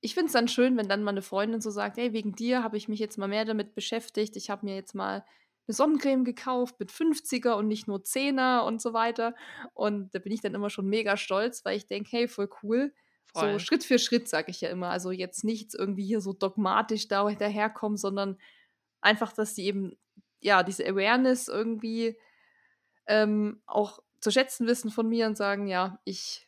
ich finde es dann schön, wenn dann mal eine Freundin so sagt, hey, wegen dir habe ich mich jetzt mal mehr damit beschäftigt, ich habe mir jetzt mal eine Sonnencreme gekauft mit 50er und nicht nur 10er und so weiter und da bin ich dann immer schon mega stolz, weil ich denke, hey, voll cool, Voll. So Schritt für Schritt, sage ich ja immer. Also jetzt nichts irgendwie hier so dogmatisch da hinterherkommen, sondern einfach, dass die eben, ja, diese Awareness irgendwie ähm, auch zu schätzen wissen von mir und sagen, ja, ich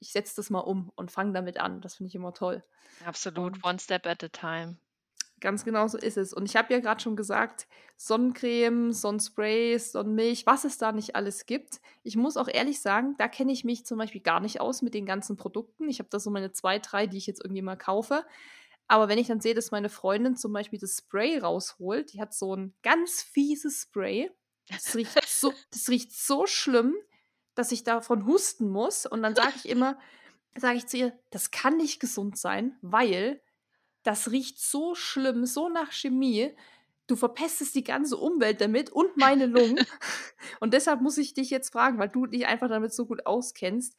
ich setze das mal um und fange damit an. Das finde ich immer toll. Absolut, und one step at a time. Ganz genau so ist es. Und ich habe ja gerade schon gesagt, Sonnencreme, Sonnensprays, Sonnenmilch, was es da nicht alles gibt. Ich muss auch ehrlich sagen, da kenne ich mich zum Beispiel gar nicht aus mit den ganzen Produkten. Ich habe da so meine zwei, drei, die ich jetzt irgendwie mal kaufe. Aber wenn ich dann sehe, dass meine Freundin zum Beispiel das Spray rausholt, die hat so ein ganz fieses Spray. Das riecht so, das riecht so schlimm, dass ich davon husten muss. Und dann sage ich immer, sage ich zu ihr, das kann nicht gesund sein, weil das riecht so schlimm, so nach Chemie. Du verpestest die ganze Umwelt damit und meine Lungen. und deshalb muss ich dich jetzt fragen, weil du dich einfach damit so gut auskennst.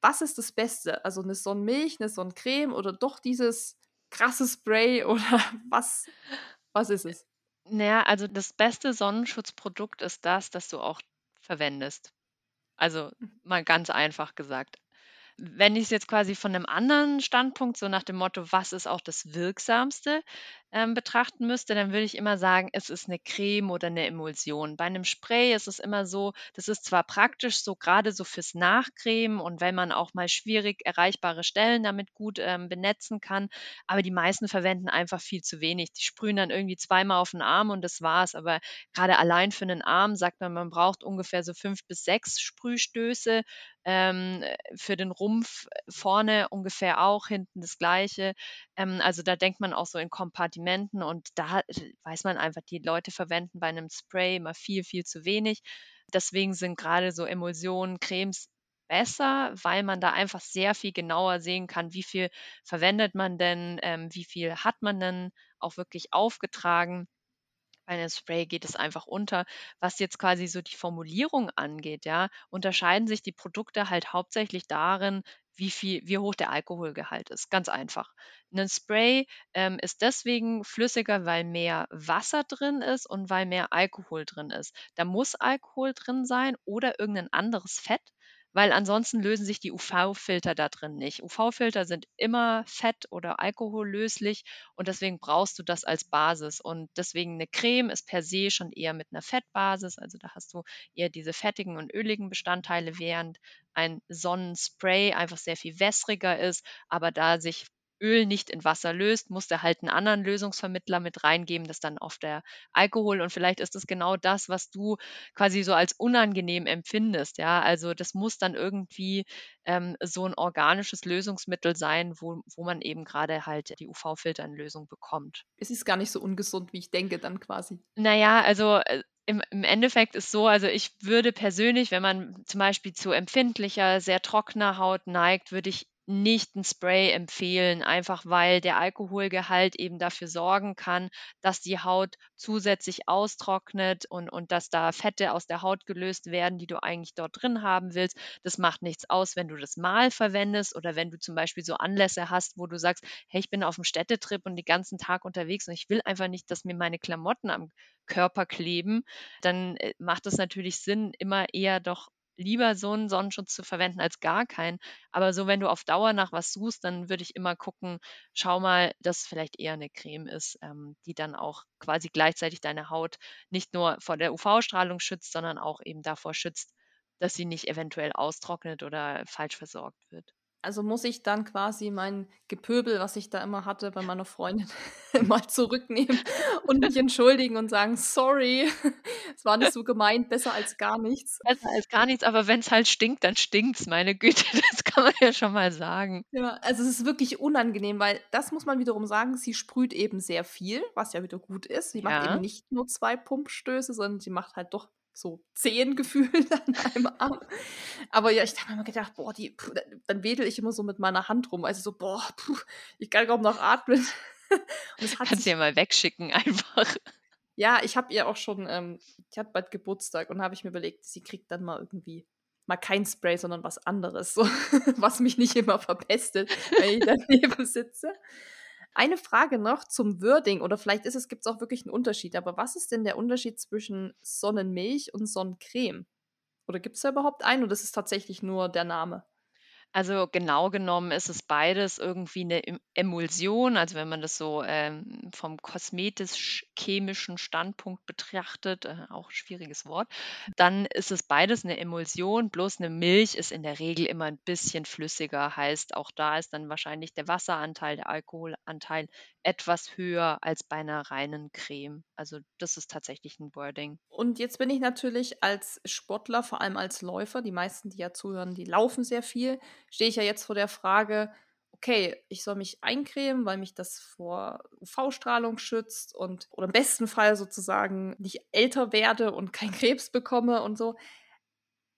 Was ist das Beste? Also eine Sonnenmilch, eine Sonnencreme oder doch dieses krasse Spray oder was, was ist es? Naja, also das beste Sonnenschutzprodukt ist das, das du auch verwendest. Also mhm. mal ganz einfach gesagt. Wenn ich es jetzt quasi von einem anderen Standpunkt, so nach dem Motto, was ist auch das Wirksamste, ähm, betrachten müsste, dann würde ich immer sagen, es ist eine Creme oder eine Emulsion. Bei einem Spray ist es immer so, das ist zwar praktisch, so gerade so fürs Nachcremen und wenn man auch mal schwierig erreichbare Stellen damit gut ähm, benetzen kann, aber die meisten verwenden einfach viel zu wenig. Die sprühen dann irgendwie zweimal auf den Arm und das war's. Aber gerade allein für einen Arm sagt man, man braucht ungefähr so fünf bis sechs Sprühstöße. Ähm, für den Rumpf vorne ungefähr auch, hinten das gleiche. Ähm, also da denkt man auch so in Kompartimenten und da weiß man einfach, die Leute verwenden bei einem Spray immer viel, viel zu wenig. Deswegen sind gerade so Emulsionen, Cremes besser, weil man da einfach sehr viel genauer sehen kann, wie viel verwendet man denn, ähm, wie viel hat man denn auch wirklich aufgetragen. Bei einem Spray geht es einfach unter. Was jetzt quasi so die Formulierung angeht, ja, unterscheiden sich die Produkte halt hauptsächlich darin, wie viel, wie hoch der Alkoholgehalt ist. Ganz einfach. Ein Spray ähm, ist deswegen flüssiger, weil mehr Wasser drin ist und weil mehr Alkohol drin ist. Da muss Alkohol drin sein oder irgendein anderes Fett weil ansonsten lösen sich die UV-Filter da drin nicht. UV-Filter sind immer fett- oder alkohollöslich und deswegen brauchst du das als Basis. Und deswegen eine Creme ist per se schon eher mit einer Fettbasis, also da hast du eher diese fettigen und öligen Bestandteile, während ein Sonnenspray einfach sehr viel wässriger ist, aber da sich Öl nicht in Wasser löst, muss der halt einen anderen Lösungsvermittler mit reingeben, das dann oft der Alkohol und vielleicht ist das genau das, was du quasi so als unangenehm empfindest, ja. Also das muss dann irgendwie ähm, so ein organisches Lösungsmittel sein, wo, wo man eben gerade halt die UV-Filter in Lösung bekommt. Es ist gar nicht so ungesund, wie ich denke, dann quasi. Naja, also äh, im, im Endeffekt ist so, also ich würde persönlich, wenn man zum Beispiel zu empfindlicher, sehr trockener Haut neigt, würde ich nicht ein Spray empfehlen, einfach weil der Alkoholgehalt eben dafür sorgen kann, dass die Haut zusätzlich austrocknet und, und dass da Fette aus der Haut gelöst werden, die du eigentlich dort drin haben willst. Das macht nichts aus, wenn du das mal verwendest oder wenn du zum Beispiel so Anlässe hast, wo du sagst, hey, ich bin auf dem Städtetrip und den ganzen Tag unterwegs und ich will einfach nicht, dass mir meine Klamotten am Körper kleben, dann äh, macht es natürlich Sinn, immer eher doch lieber so einen Sonnenschutz zu verwenden als gar keinen. Aber so, wenn du auf Dauer nach was suchst, dann würde ich immer gucken, schau mal, dass vielleicht eher eine Creme ist, ähm, die dann auch quasi gleichzeitig deine Haut nicht nur vor der UV-Strahlung schützt, sondern auch eben davor schützt, dass sie nicht eventuell austrocknet oder falsch versorgt wird. Also muss ich dann quasi mein Gepöbel, was ich da immer hatte bei meiner Freundin, mal zurücknehmen und mich entschuldigen und sagen, sorry, es war nicht so gemeint, besser als gar nichts. Besser als gar nichts, aber wenn es halt stinkt, dann stinkt es, meine Güte, das kann man ja schon mal sagen. Ja, also es ist wirklich unangenehm, weil das muss man wiederum sagen, sie sprüht eben sehr viel, was ja wieder gut ist. Sie ja. macht eben nicht nur zwei Pumpstöße, sondern sie macht halt doch so zehn gefühlt an einem Arm. Aber ja, ich habe mir immer gedacht, boah, die, dann wedel ich immer so mit meiner Hand rum. Also so, boah, puh, ich kann kaum noch atmen. Kannst du ja mal wegschicken einfach. Ja, ich habe ihr auch schon, ähm, ich hatte bald Geburtstag und habe ich mir überlegt, sie kriegt dann mal irgendwie mal kein Spray, sondern was anderes, so, was mich nicht immer verpestet, wenn ich daneben sitze. Eine Frage noch zum Wording, oder vielleicht ist es, gibt es auch wirklich einen Unterschied, aber was ist denn der Unterschied zwischen Sonnenmilch und Sonnencreme? Oder gibt es da überhaupt einen oder ist es tatsächlich nur der Name? Also genau genommen ist es beides irgendwie eine Emulsion. Also wenn man das so ähm, vom kosmetisch-chemischen Standpunkt betrachtet, äh, auch schwieriges Wort, dann ist es beides eine Emulsion. Bloß eine Milch ist in der Regel immer ein bisschen flüssiger. Heißt, auch da ist dann wahrscheinlich der Wasseranteil, der Alkoholanteil etwas höher als bei einer reinen Creme. Also das ist tatsächlich ein Wording. Und jetzt bin ich natürlich als Sportler, vor allem als Läufer, die meisten, die ja zuhören, die laufen sehr viel, stehe ich ja jetzt vor der Frage, okay, ich soll mich eincremen, weil mich das vor UV-Strahlung schützt und oder im besten Fall sozusagen nicht älter werde und keinen Krebs bekomme und so.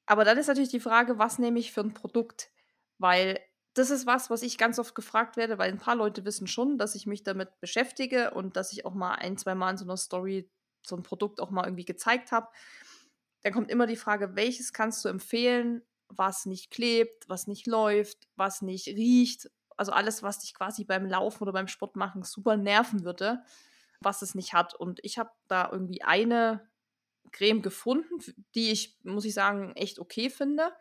Aber dann ist natürlich die Frage, was nehme ich für ein Produkt? Weil das ist was, was ich ganz oft gefragt werde, weil ein paar Leute wissen schon, dass ich mich damit beschäftige und dass ich auch mal ein, zwei Mal in so einer Story so ein Produkt auch mal irgendwie gezeigt habe. Dann kommt immer die Frage, welches kannst du empfehlen, was nicht klebt, was nicht läuft, was nicht riecht. Also alles, was dich quasi beim Laufen oder beim Sport machen super nerven würde, was es nicht hat. Und ich habe da irgendwie eine Creme gefunden, die ich, muss ich sagen, echt okay finde.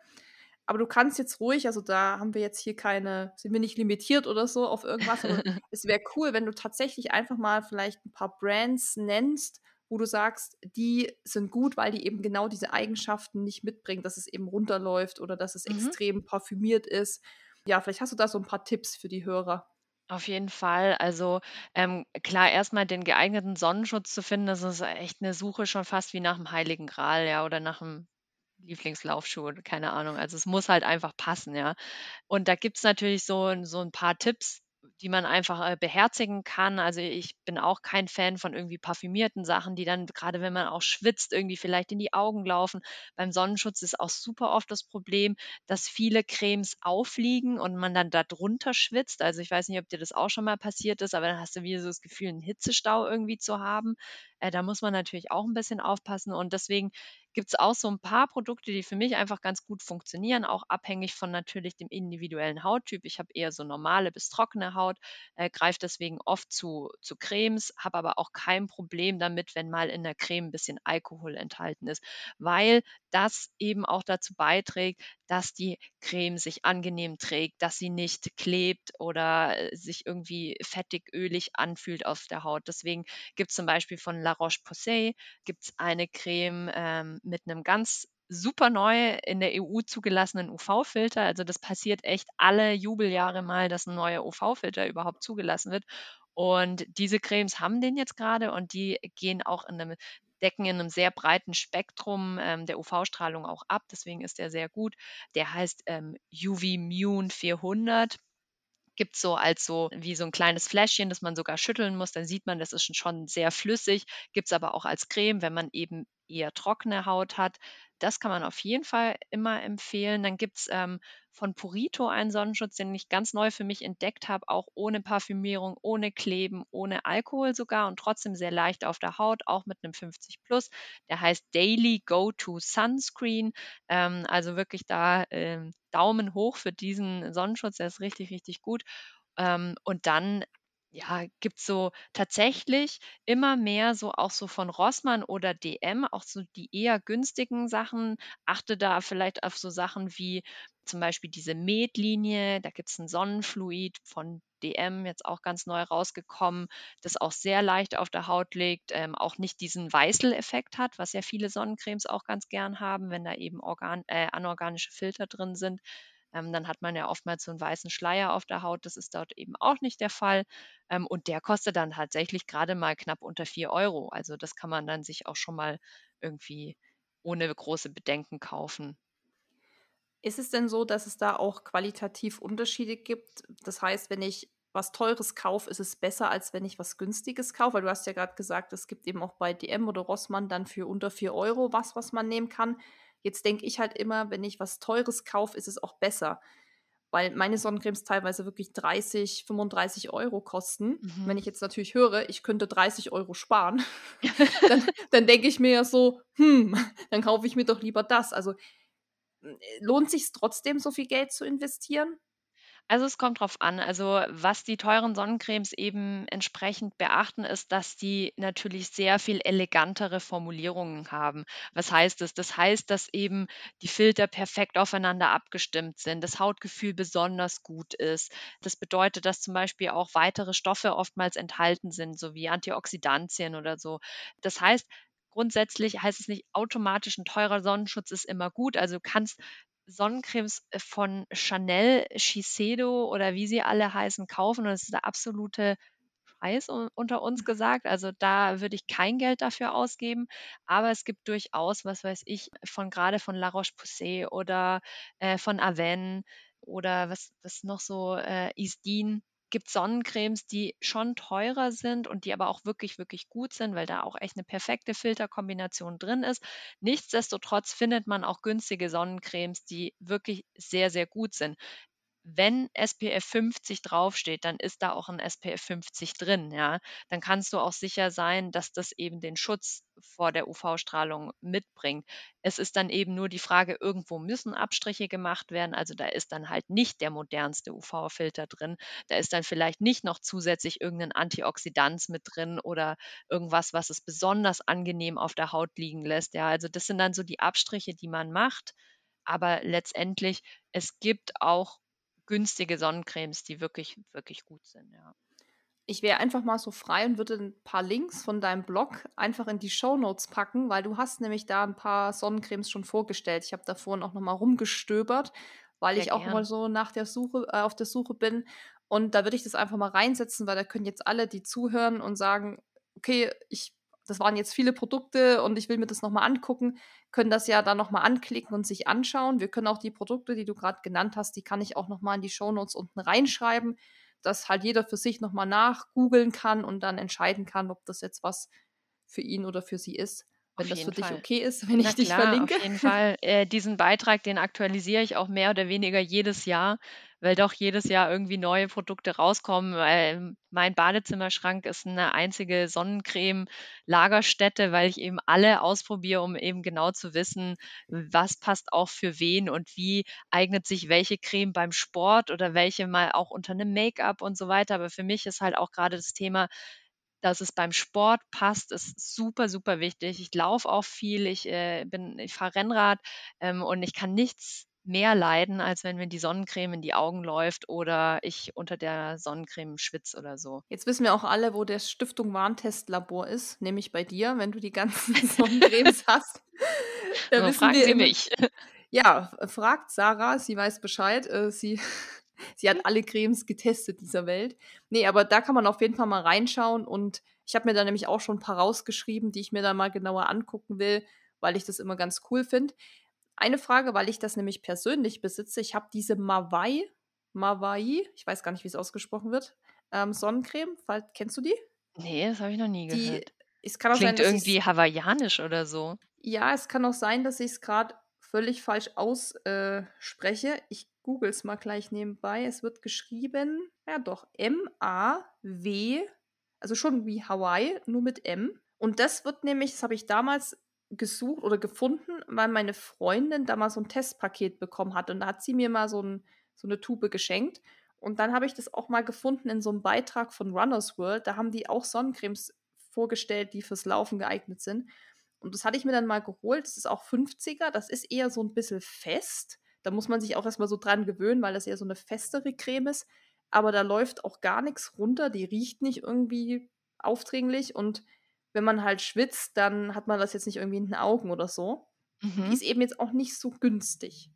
Aber du kannst jetzt ruhig, also da haben wir jetzt hier keine, sind wir nicht limitiert oder so auf irgendwas. es wäre cool, wenn du tatsächlich einfach mal vielleicht ein paar Brands nennst, wo du sagst, die sind gut, weil die eben genau diese Eigenschaften nicht mitbringen, dass es eben runterläuft oder dass es mhm. extrem parfümiert ist. Ja, vielleicht hast du da so ein paar Tipps für die Hörer. Auf jeden Fall. Also ähm, klar, erstmal den geeigneten Sonnenschutz zu finden, das ist echt eine Suche schon fast wie nach dem Heiligen Gral, ja, oder nach dem Lieblingslaufschuh, keine Ahnung. Also es muss halt einfach passen, ja. Und da gibt es natürlich so, so ein paar Tipps, die man einfach äh, beherzigen kann. Also ich bin auch kein Fan von irgendwie parfümierten Sachen, die dann, gerade wenn man auch schwitzt, irgendwie vielleicht in die Augen laufen. Beim Sonnenschutz ist auch super oft das Problem, dass viele Cremes aufliegen und man dann da drunter schwitzt. Also ich weiß nicht, ob dir das auch schon mal passiert ist, aber dann hast du wieder so das Gefühl, einen Hitzestau irgendwie zu haben. Äh, da muss man natürlich auch ein bisschen aufpassen und deswegen gibt es auch so ein paar Produkte, die für mich einfach ganz gut funktionieren, auch abhängig von natürlich dem individuellen Hauttyp. Ich habe eher so normale bis trockene Haut, äh, greife deswegen oft zu, zu Cremes, habe aber auch kein Problem damit, wenn mal in der Creme ein bisschen Alkohol enthalten ist, weil das eben auch dazu beiträgt, dass die Creme sich angenehm trägt, dass sie nicht klebt oder äh, sich irgendwie fettig, ölig anfühlt auf der Haut. Deswegen gibt es zum Beispiel von La Roche-Posay eine Creme ähm, mit einem ganz super neu in der EU zugelassenen UV-Filter. Also das passiert echt alle Jubeljahre mal, dass ein neuer UV-Filter überhaupt zugelassen wird. Und diese Cremes haben den jetzt gerade und die gehen auch in einem decken in einem sehr breiten Spektrum ähm, der UV-Strahlung auch ab. Deswegen ist der sehr gut. Der heißt ähm, UV Mune 400 gibt so als so wie so ein kleines Fläschchen, das man sogar schütteln muss. Dann sieht man, das ist schon sehr flüssig. Gibt es aber auch als Creme, wenn man eben eher trockene Haut hat. Das kann man auf jeden Fall immer empfehlen. Dann gibt es ähm, von Purito einen Sonnenschutz, den ich ganz neu für mich entdeckt habe, auch ohne Parfümierung, ohne Kleben, ohne Alkohol sogar und trotzdem sehr leicht auf der Haut, auch mit einem 50 Plus. Der heißt Daily Go To Sunscreen. Ähm, also wirklich da ähm, Daumen hoch für diesen Sonnenschutz, der ist richtig, richtig gut. Ähm, und dann ja, gibt es so tatsächlich immer mehr so auch so von Rossmann oder DM, auch so die eher günstigen Sachen. Achte da vielleicht auf so Sachen wie zum Beispiel diese Metlinie. Da gibt es ein Sonnenfluid von DM, jetzt auch ganz neu rausgekommen, das auch sehr leicht auf der Haut liegt, ähm, auch nicht diesen Weißel-Effekt hat, was ja viele Sonnencremes auch ganz gern haben, wenn da eben organ äh, anorganische Filter drin sind. Ähm, dann hat man ja oftmals so einen weißen Schleier auf der Haut. Das ist dort eben auch nicht der Fall. Ähm, und der kostet dann tatsächlich gerade mal knapp unter 4 Euro. Also das kann man dann sich auch schon mal irgendwie ohne große Bedenken kaufen. Ist es denn so, dass es da auch qualitativ Unterschiede gibt? Das heißt, wenn ich was Teures kaufe, ist es besser, als wenn ich was Günstiges kaufe? Weil du hast ja gerade gesagt, es gibt eben auch bei DM oder Rossmann dann für unter 4 Euro was, was man nehmen kann. Jetzt denke ich halt immer, wenn ich was Teures kaufe, ist es auch besser. Weil meine Sonnencremes teilweise wirklich 30, 35 Euro kosten. Mhm. Wenn ich jetzt natürlich höre, ich könnte 30 Euro sparen, dann, dann denke ich mir ja so, hm, dann kaufe ich mir doch lieber das. Also lohnt sich trotzdem, so viel Geld zu investieren? Also, es kommt drauf an. Also, was die teuren Sonnencremes eben entsprechend beachten, ist, dass die natürlich sehr viel elegantere Formulierungen haben. Was heißt das? Das heißt, dass eben die Filter perfekt aufeinander abgestimmt sind, das Hautgefühl besonders gut ist. Das bedeutet, dass zum Beispiel auch weitere Stoffe oftmals enthalten sind, so wie Antioxidantien oder so. Das heißt, grundsätzlich heißt es nicht automatisch, ein teurer Sonnenschutz ist immer gut. Also, du kannst Sonnencremes äh, von Chanel, Shiseido oder wie sie alle heißen, kaufen und das ist der absolute Scheiß unter uns gesagt. Also da würde ich kein Geld dafür ausgeben. Aber es gibt durchaus, was weiß ich, von gerade von La Roche-Posay oder äh, von Avène oder was, was noch so äh, Isdin gibt Sonnencremes, die schon teurer sind und die aber auch wirklich, wirklich gut sind, weil da auch echt eine perfekte Filterkombination drin ist. Nichtsdestotrotz findet man auch günstige Sonnencremes, die wirklich sehr, sehr gut sind wenn SPF 50 draufsteht, dann ist da auch ein SPF 50 drin, ja. Dann kannst du auch sicher sein, dass das eben den Schutz vor der UV-Strahlung mitbringt. Es ist dann eben nur die Frage, irgendwo müssen Abstriche gemacht werden. Also da ist dann halt nicht der modernste UV-Filter drin. Da ist dann vielleicht nicht noch zusätzlich irgendein Antioxidant mit drin oder irgendwas, was es besonders angenehm auf der Haut liegen lässt. Ja, also das sind dann so die Abstriche, die man macht. Aber letztendlich, es gibt auch günstige Sonnencremes, die wirklich, wirklich gut sind, ja. Ich wäre einfach mal so frei und würde ein paar Links von deinem Blog einfach in die Show Notes packen, weil du hast nämlich da ein paar Sonnencremes schon vorgestellt. Ich habe da vorhin auch noch mal rumgestöbert, weil Sehr ich auch mal so nach der Suche äh, auf der Suche bin und da würde ich das einfach mal reinsetzen, weil da können jetzt alle, die zuhören und sagen, okay, ich das waren jetzt viele Produkte und ich will mir das nochmal angucken, können das ja dann nochmal anklicken und sich anschauen. Wir können auch die Produkte, die du gerade genannt hast, die kann ich auch nochmal in die Shownotes unten reinschreiben, dass halt jeder für sich nochmal nachgoogeln kann und dann entscheiden kann, ob das jetzt was für ihn oder für sie ist. Wenn das für Fall. dich okay ist, wenn Na ich dich klar, verlinke. Auf jeden Fall. Äh, diesen Beitrag, den aktualisiere ich auch mehr oder weniger jedes Jahr, weil doch jedes Jahr irgendwie neue Produkte rauskommen. Mein Badezimmerschrank ist eine einzige Sonnencreme-Lagerstätte, weil ich eben alle ausprobiere, um eben genau zu wissen, was passt auch für wen und wie eignet sich welche Creme beim Sport oder welche mal auch unter einem Make-up und so weiter. Aber für mich ist halt auch gerade das Thema, dass es beim Sport passt, ist super, super wichtig. Ich laufe auch viel, ich, äh, ich fahre Rennrad ähm, und ich kann nichts mehr leiden, als wenn mir die Sonnencreme in die Augen läuft oder ich unter der Sonnencreme schwitze oder so. Jetzt wissen wir auch alle, wo der Stiftung Warntestlabor ist, nämlich bei dir, wenn du die ganzen Sonnencremes hast. Da wissen fragen wir Sie mich. Ja, fragt Sarah, sie weiß Bescheid. Äh, sie sie hat alle Cremes getestet dieser Welt. Nee, aber da kann man auf jeden Fall mal reinschauen und ich habe mir da nämlich auch schon ein paar rausgeschrieben, die ich mir dann mal genauer angucken will, weil ich das immer ganz cool finde. Eine Frage, weil ich das nämlich persönlich besitze. Ich habe diese Mawai, Mawai, ich weiß gar nicht, wie es ausgesprochen wird, ähm, Sonnencreme. Kennst du die? Nee, das habe ich noch nie die, gehört. Es kann auch Klingt sein, irgendwie hawaiianisch oder so. Ja, es kann auch sein, dass ich es gerade völlig falsch ausspreche. Äh, ich google es mal gleich nebenbei. Es wird geschrieben, ja doch, M-A-W, also schon wie Hawaii, nur mit M. Und das wird nämlich, das habe ich damals gesucht oder gefunden, weil meine Freundin da mal so ein Testpaket bekommen hat. Und da hat sie mir mal so, ein, so eine Tube geschenkt. Und dann habe ich das auch mal gefunden in so einem Beitrag von Runners World. Da haben die auch Sonnencremes vorgestellt, die fürs Laufen geeignet sind. Und das hatte ich mir dann mal geholt. Das ist auch 50er. Das ist eher so ein bisschen fest. Da muss man sich auch erstmal so dran gewöhnen, weil das eher so eine festere Creme ist. Aber da läuft auch gar nichts runter. Die riecht nicht irgendwie aufdringlich. Und wenn man halt schwitzt, dann hat man das jetzt nicht irgendwie in den Augen oder so. Mhm. Die ist eben jetzt auch nicht so günstig.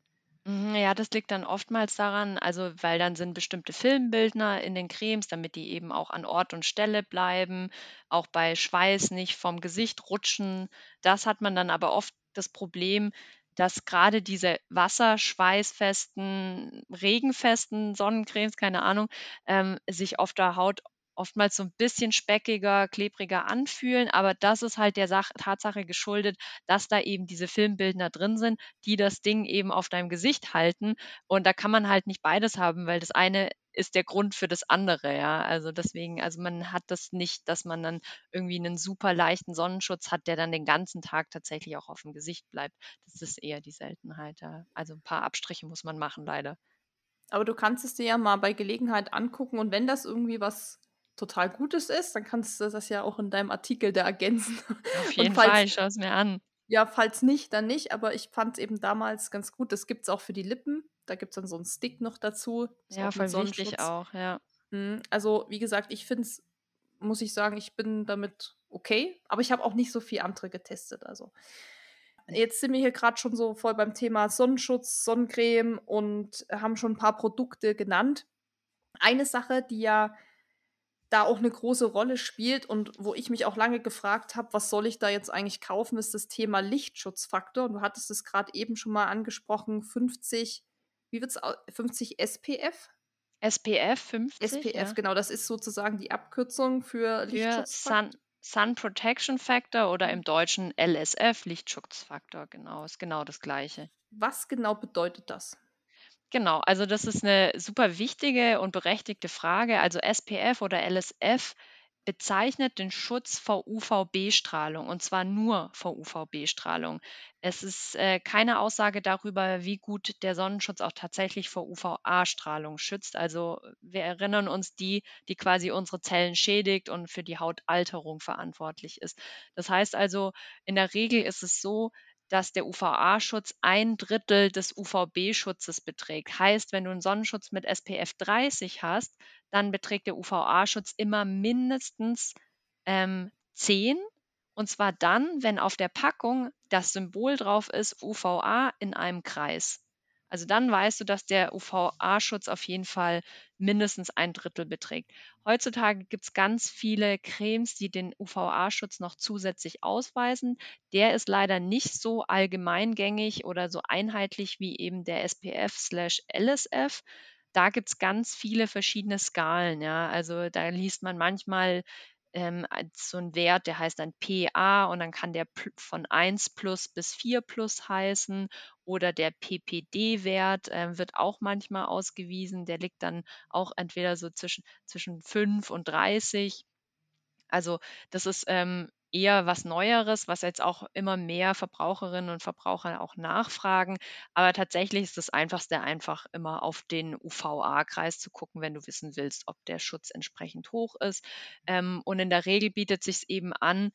Mhm, ja, das liegt dann oftmals daran, also weil dann sind bestimmte Filmbildner in den Cremes, damit die eben auch an Ort und Stelle bleiben, auch bei Schweiß nicht vom Gesicht rutschen. Das hat man dann aber oft das Problem, dass gerade diese wasserschweißfesten, regenfesten Sonnencremes, keine Ahnung, ähm, sich auf der Haut oftmals so ein bisschen speckiger, klebriger anfühlen, aber das ist halt der Sach Tatsache geschuldet, dass da eben diese Filmbildner drin sind, die das Ding eben auf deinem Gesicht halten und da kann man halt nicht beides haben, weil das eine ist der Grund für das andere, ja. Also deswegen, also man hat das nicht, dass man dann irgendwie einen super leichten Sonnenschutz hat, der dann den ganzen Tag tatsächlich auch auf dem Gesicht bleibt. Das ist eher die Seltenheit, ja. Also ein paar Abstriche muss man machen, leider. Aber du kannst es dir ja mal bei Gelegenheit angucken und wenn das irgendwie was total Gutes ist, dann kannst du das ja auch in deinem Artikel da ergänzen. Auf jeden falls, Fall, ich schaue es mir an. Ja, falls nicht, dann nicht, aber ich fand es eben damals ganz gut. Das gibt es auch für die Lippen. Da gibt es dann so einen Stick noch dazu. Ja, voll wichtig auch, ja. Mhm, also, wie gesagt, ich finde es, muss ich sagen, ich bin damit okay, aber ich habe auch nicht so viel andere getestet. Also, jetzt sind wir hier gerade schon so voll beim Thema Sonnenschutz, Sonnencreme und haben schon ein paar Produkte genannt. Eine Sache, die ja da auch eine große Rolle spielt und wo ich mich auch lange gefragt habe, was soll ich da jetzt eigentlich kaufen, ist das Thema Lichtschutzfaktor. Und du hattest es gerade eben schon mal angesprochen, 50, wie wird es 50 SPF? SPF 50. SPF, ja. genau, das ist sozusagen die Abkürzung für, für Lichtschutzfaktor. Sun, Sun Protection Factor oder im Deutschen LSF, Lichtschutzfaktor, genau, ist genau das gleiche. Was genau bedeutet das? Genau, also das ist eine super wichtige und berechtigte Frage. Also SPF oder LSF bezeichnet den Schutz vor UVB-Strahlung und zwar nur vor UVB-Strahlung. Es ist äh, keine Aussage darüber, wie gut der Sonnenschutz auch tatsächlich vor UVA-Strahlung schützt. Also wir erinnern uns die, die quasi unsere Zellen schädigt und für die Hautalterung verantwortlich ist. Das heißt also, in der Regel ist es so, dass der UVA-Schutz ein Drittel des UVB-Schutzes beträgt. Heißt, wenn du einen Sonnenschutz mit SPF 30 hast, dann beträgt der UVA-Schutz immer mindestens ähm, 10. Und zwar dann, wenn auf der Packung das Symbol drauf ist, UVA in einem Kreis. Also dann weißt du, dass der UVA-Schutz auf jeden Fall mindestens ein Drittel beträgt. Heutzutage gibt es ganz viele Cremes, die den UVA-Schutz noch zusätzlich ausweisen. Der ist leider nicht so allgemeingängig oder so einheitlich wie eben der SPF/LSF. Da gibt es ganz viele verschiedene Skalen. Ja. Also da liest man manchmal ähm, so ein Wert, der heißt dann PA und dann kann der von 1 plus bis 4 plus heißen oder der PPD-Wert äh, wird auch manchmal ausgewiesen. Der liegt dann auch entweder so zwischen, zwischen 5 und 30. Also das ist ähm, eher was Neueres, was jetzt auch immer mehr Verbraucherinnen und Verbraucher auch nachfragen. Aber tatsächlich ist das Einfachste einfach immer auf den UVA-Kreis zu gucken, wenn du wissen willst, ob der Schutz entsprechend hoch ist. Ähm, und in der Regel bietet sich eben an,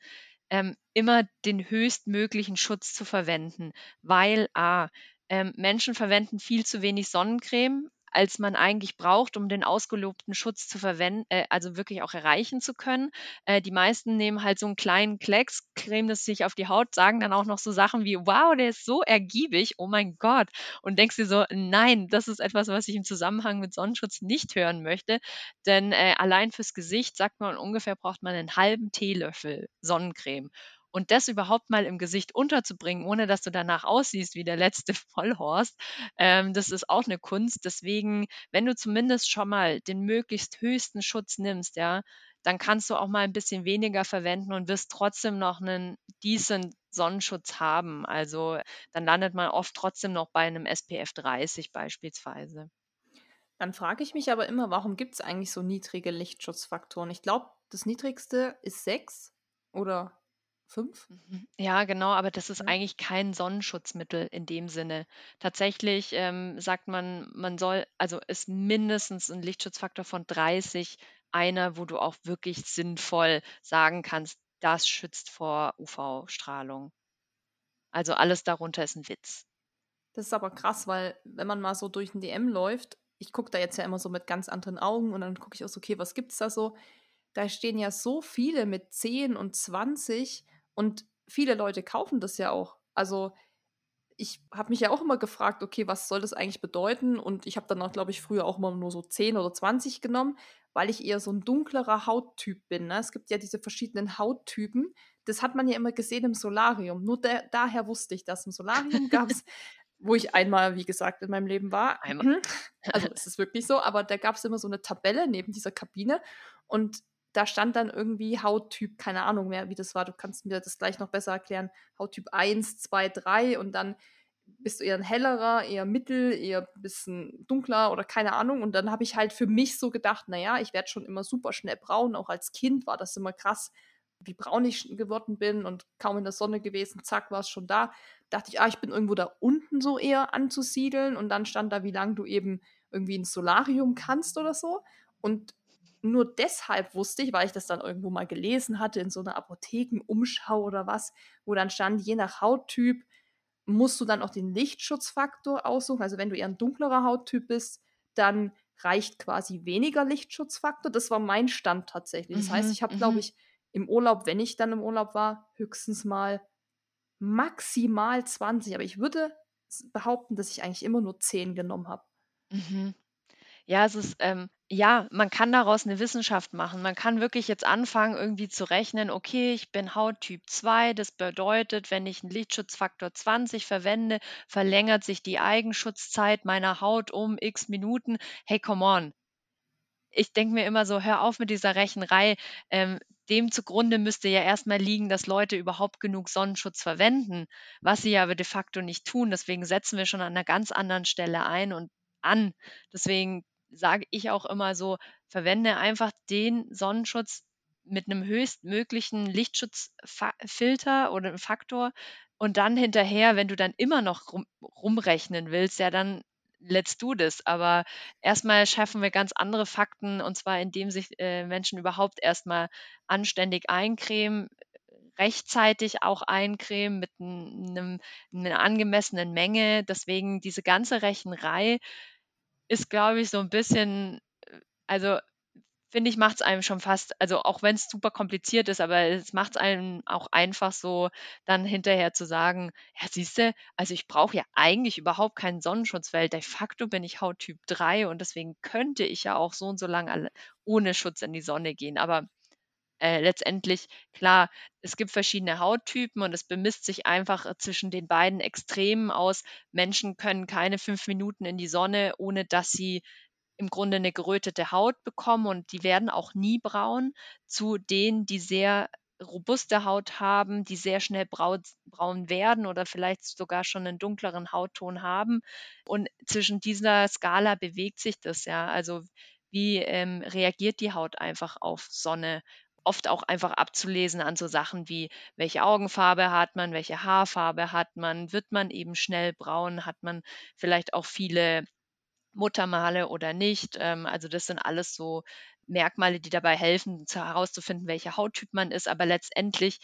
ähm, immer den höchstmöglichen Schutz zu verwenden, weil a, ähm, Menschen verwenden viel zu wenig Sonnencreme, als man eigentlich braucht, um den ausgelobten Schutz zu verwenden, äh, also wirklich auch erreichen zu können. Äh, die meisten nehmen halt so einen kleinen Klecks, cremen das sich auf die Haut, sagen dann auch noch so Sachen wie, wow, der ist so ergiebig, oh mein Gott. Und denkst dir so, nein, das ist etwas, was ich im Zusammenhang mit Sonnenschutz nicht hören möchte. Denn äh, allein fürs Gesicht sagt man ungefähr braucht man einen halben Teelöffel Sonnencreme. Und das überhaupt mal im Gesicht unterzubringen, ohne dass du danach aussiehst wie der letzte Vollhorst, ähm, das ist auch eine Kunst. Deswegen, wenn du zumindest schon mal den möglichst höchsten Schutz nimmst, ja, dann kannst du auch mal ein bisschen weniger verwenden und wirst trotzdem noch einen decent Sonnenschutz haben. Also dann landet man oft trotzdem noch bei einem SPF 30 beispielsweise. Dann frage ich mich aber immer, warum gibt es eigentlich so niedrige Lichtschutzfaktoren? Ich glaube, das niedrigste ist 6 oder Fünf? Mhm. Ja, genau, aber das ist Ja. eigentlich kein Sonnenschutzmittel in dem Sinne. Tatsächlich ähm, sagt man, man soll, also ist mindestens ein Lichtschutzfaktor von 30 einer, wo du auch wirklich sinnvoll sagen kannst, das schützt vor UV-Strahlung. Also alles darunter ist ein Witz. Das ist aber krass, weil wenn man mal so durch ein DM läuft, ich gucke da jetzt ja immer so mit ganz anderen Augen und dann gucke ich auch so, okay, was gibt es da so? Da stehen ja so viele mit 10 und 20 und viele Leute kaufen das ja auch. Also ich habe mich ja auch immer gefragt, okay, was soll das eigentlich bedeuten? Und ich habe dann auch, glaube ich, früher auch immer nur so 10 oder 20 genommen, weil ich eher so ein dunklerer Hauttyp bin. Ne? Es gibt ja diese verschiedenen Hauttypen. Das hat man ja immer gesehen im Solarium. Nur der, daher wusste ich das. Im Solarium gab es, wo ich einmal, wie gesagt, in meinem Leben war. Einmal. Also es ist wirklich so, aber da gab es immer so eine Tabelle neben dieser Kabine. Und da stand dann irgendwie Hauttyp, keine Ahnung mehr, wie das war. Du kannst mir das gleich noch besser erklären. Hauttyp 1, 2, 3 und dann bist du eher ein hellerer, eher mittel, eher ein bisschen dunkler oder keine Ahnung. Und dann habe ich halt für mich so gedacht, naja, ich werde schon immer super schnell braun. Auch als Kind war das immer krass, wie braun ich geworden bin und kaum in der Sonne gewesen, zack, war es schon da. Dachte ich, ah, ich bin irgendwo da unten so eher anzusiedeln. Und dann stand da, wie lange du eben irgendwie ins Solarium kannst oder so. Und nur deshalb wusste ich, weil ich das dann irgendwo mal gelesen hatte in so einer Apothekenumschau oder was, wo dann stand, je nach Hauttyp musst du dann auch den Lichtschutzfaktor aussuchen. Also wenn du eher ein dunklerer Hauttyp bist, dann reicht quasi weniger Lichtschutzfaktor. Das war mein Stand tatsächlich. Das mhm, heißt, ich habe, glaube mhm. ich, im Urlaub, wenn ich dann im Urlaub war, höchstens mal maximal 20. Aber ich würde behaupten, dass ich eigentlich immer nur 10 genommen habe. Mhm. Ja, es ist, ähm, ja, man kann daraus eine Wissenschaft machen. Man kann wirklich jetzt anfangen, irgendwie zu rechnen, okay, ich bin Hauttyp 2, das bedeutet, wenn ich einen Lichtschutzfaktor 20 verwende, verlängert sich die Eigenschutzzeit meiner Haut um X Minuten. Hey, come on. Ich denke mir immer so, hör auf mit dieser Rechenrei. Ähm, dem zugrunde müsste ja erstmal liegen, dass Leute überhaupt genug Sonnenschutz verwenden, was sie aber de facto nicht tun. Deswegen setzen wir schon an einer ganz anderen Stelle ein und an. Deswegen sage ich auch immer so, verwende einfach den Sonnenschutz mit einem höchstmöglichen Lichtschutzfilter oder Faktor und dann hinterher, wenn du dann immer noch rum, rumrechnen willst, ja, dann let's do this. Aber erstmal schaffen wir ganz andere Fakten und zwar indem sich äh, Menschen überhaupt erstmal anständig eincremen, rechtzeitig auch eincremen mit einem, einer angemessenen Menge. Deswegen diese ganze Rechnerei ist, glaube ich, so ein bisschen, äh, also finde ich, macht es einem schon fast, also auch wenn es super kompliziert ist, aber es macht es einem auch einfach so, dann hinterher zu sagen, ja, siehst du, also ich brauche ja eigentlich überhaupt keinen Sonnenschutz, weil de facto bin ich Hauttyp 3 und deswegen könnte ich ja auch so und so lange ohne Schutz in die Sonne gehen. Aber äh, letztendlich, klar, es gibt verschiedene Hauttypen und es bemisst sich einfach äh, zwischen den beiden Extremen aus. Menschen können keine fünf Minuten in die Sonne, ohne dass sie im Grunde eine gerötete Haut bekommen und die werden auch nie braun. Zu denen, die sehr robuste Haut haben, die sehr schnell braun, braun werden oder vielleicht sogar schon einen dunkleren Hautton haben. Und zwischen dieser Skala bewegt sich das ja. Also wie ähm, reagiert die Haut einfach auf Sonne? Oft auch einfach abzulesen an so Sachen wie, welche Augenfarbe hat man, welche Haarfarbe hat man, wird man eben schnell braun, hat man vielleicht auch viele Muttermale oder nicht. Ähm, also das sind alles so Merkmale, die dabei helfen, herauszufinden, welcher Hauttyp man ist. Aber letztendlich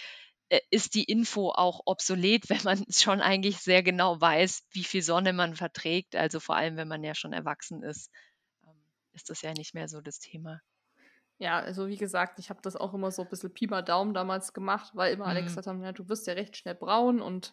äh, ist die Info auch obsolet, wenn man schon eigentlich sehr genau weiß, wie viel Sonne man verträgt. Also vor allem, wenn man ja schon erwachsen ist, ähm, ist das ja nicht mehr so das Thema. Ja, also wie gesagt, ich habe das auch immer so ein bisschen Pi mal Daumen damals gemacht, weil immer mhm. gesagt haben, ja, du wirst ja recht schnell braun und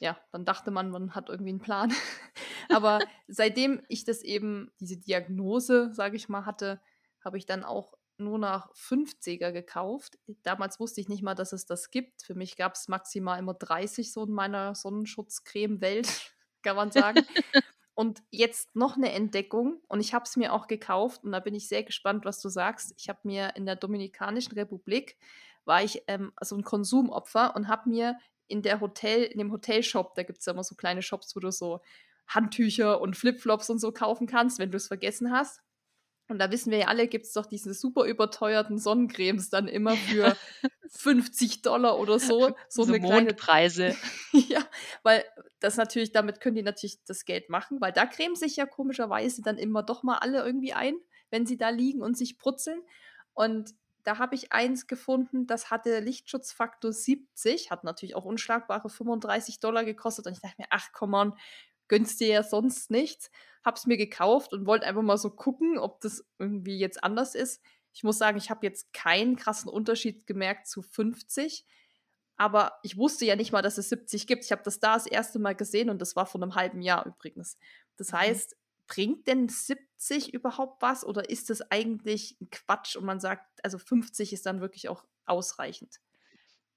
ja, dann dachte man, man hat irgendwie einen Plan. Aber seitdem ich das eben, diese Diagnose, sage ich mal, hatte, habe ich dann auch nur nach 50er gekauft. Damals wusste ich nicht mal, dass es das gibt. Für mich gab es maximal immer 30 so in meiner Sonnenschutzcreme-Welt, kann man sagen. Und jetzt noch eine Entdeckung und ich habe es mir auch gekauft und da bin ich sehr gespannt, was du sagst. Ich habe mir in der Dominikanischen Republik war ich ähm, so ein Konsumopfer und habe mir in der Hotel, in dem Hotelshop, da gibt es ja immer so kleine Shops, wo du so Handtücher und Flipflops und so kaufen kannst, wenn du es vergessen hast. Und da wissen wir ja alle, gibt es doch diese super überteuerten Sonnencremes dann immer für 50 Dollar oder so. So, so eine Mondpreise. ja, weil das natürlich, damit können die natürlich das Geld machen, weil da cremen sich ja komischerweise dann immer doch mal alle irgendwie ein, wenn sie da liegen und sich brutzeln. Und da habe ich eins gefunden, das hatte Lichtschutzfaktor 70, hat natürlich auch unschlagbare 35 Dollar gekostet. Und ich dachte mir, ach komm on, gönnst dir ja sonst nichts. Hab's mir gekauft und wollte einfach mal so gucken, ob das irgendwie jetzt anders ist. Ich muss sagen, ich habe jetzt keinen krassen Unterschied gemerkt zu 50. Aber ich wusste ja nicht mal, dass es 70 gibt. Ich habe das da das erste Mal gesehen und das war vor einem halben Jahr übrigens. Das mhm. heißt, bringt denn 70 überhaupt was oder ist das eigentlich ein Quatsch und man sagt, also 50 ist dann wirklich auch ausreichend?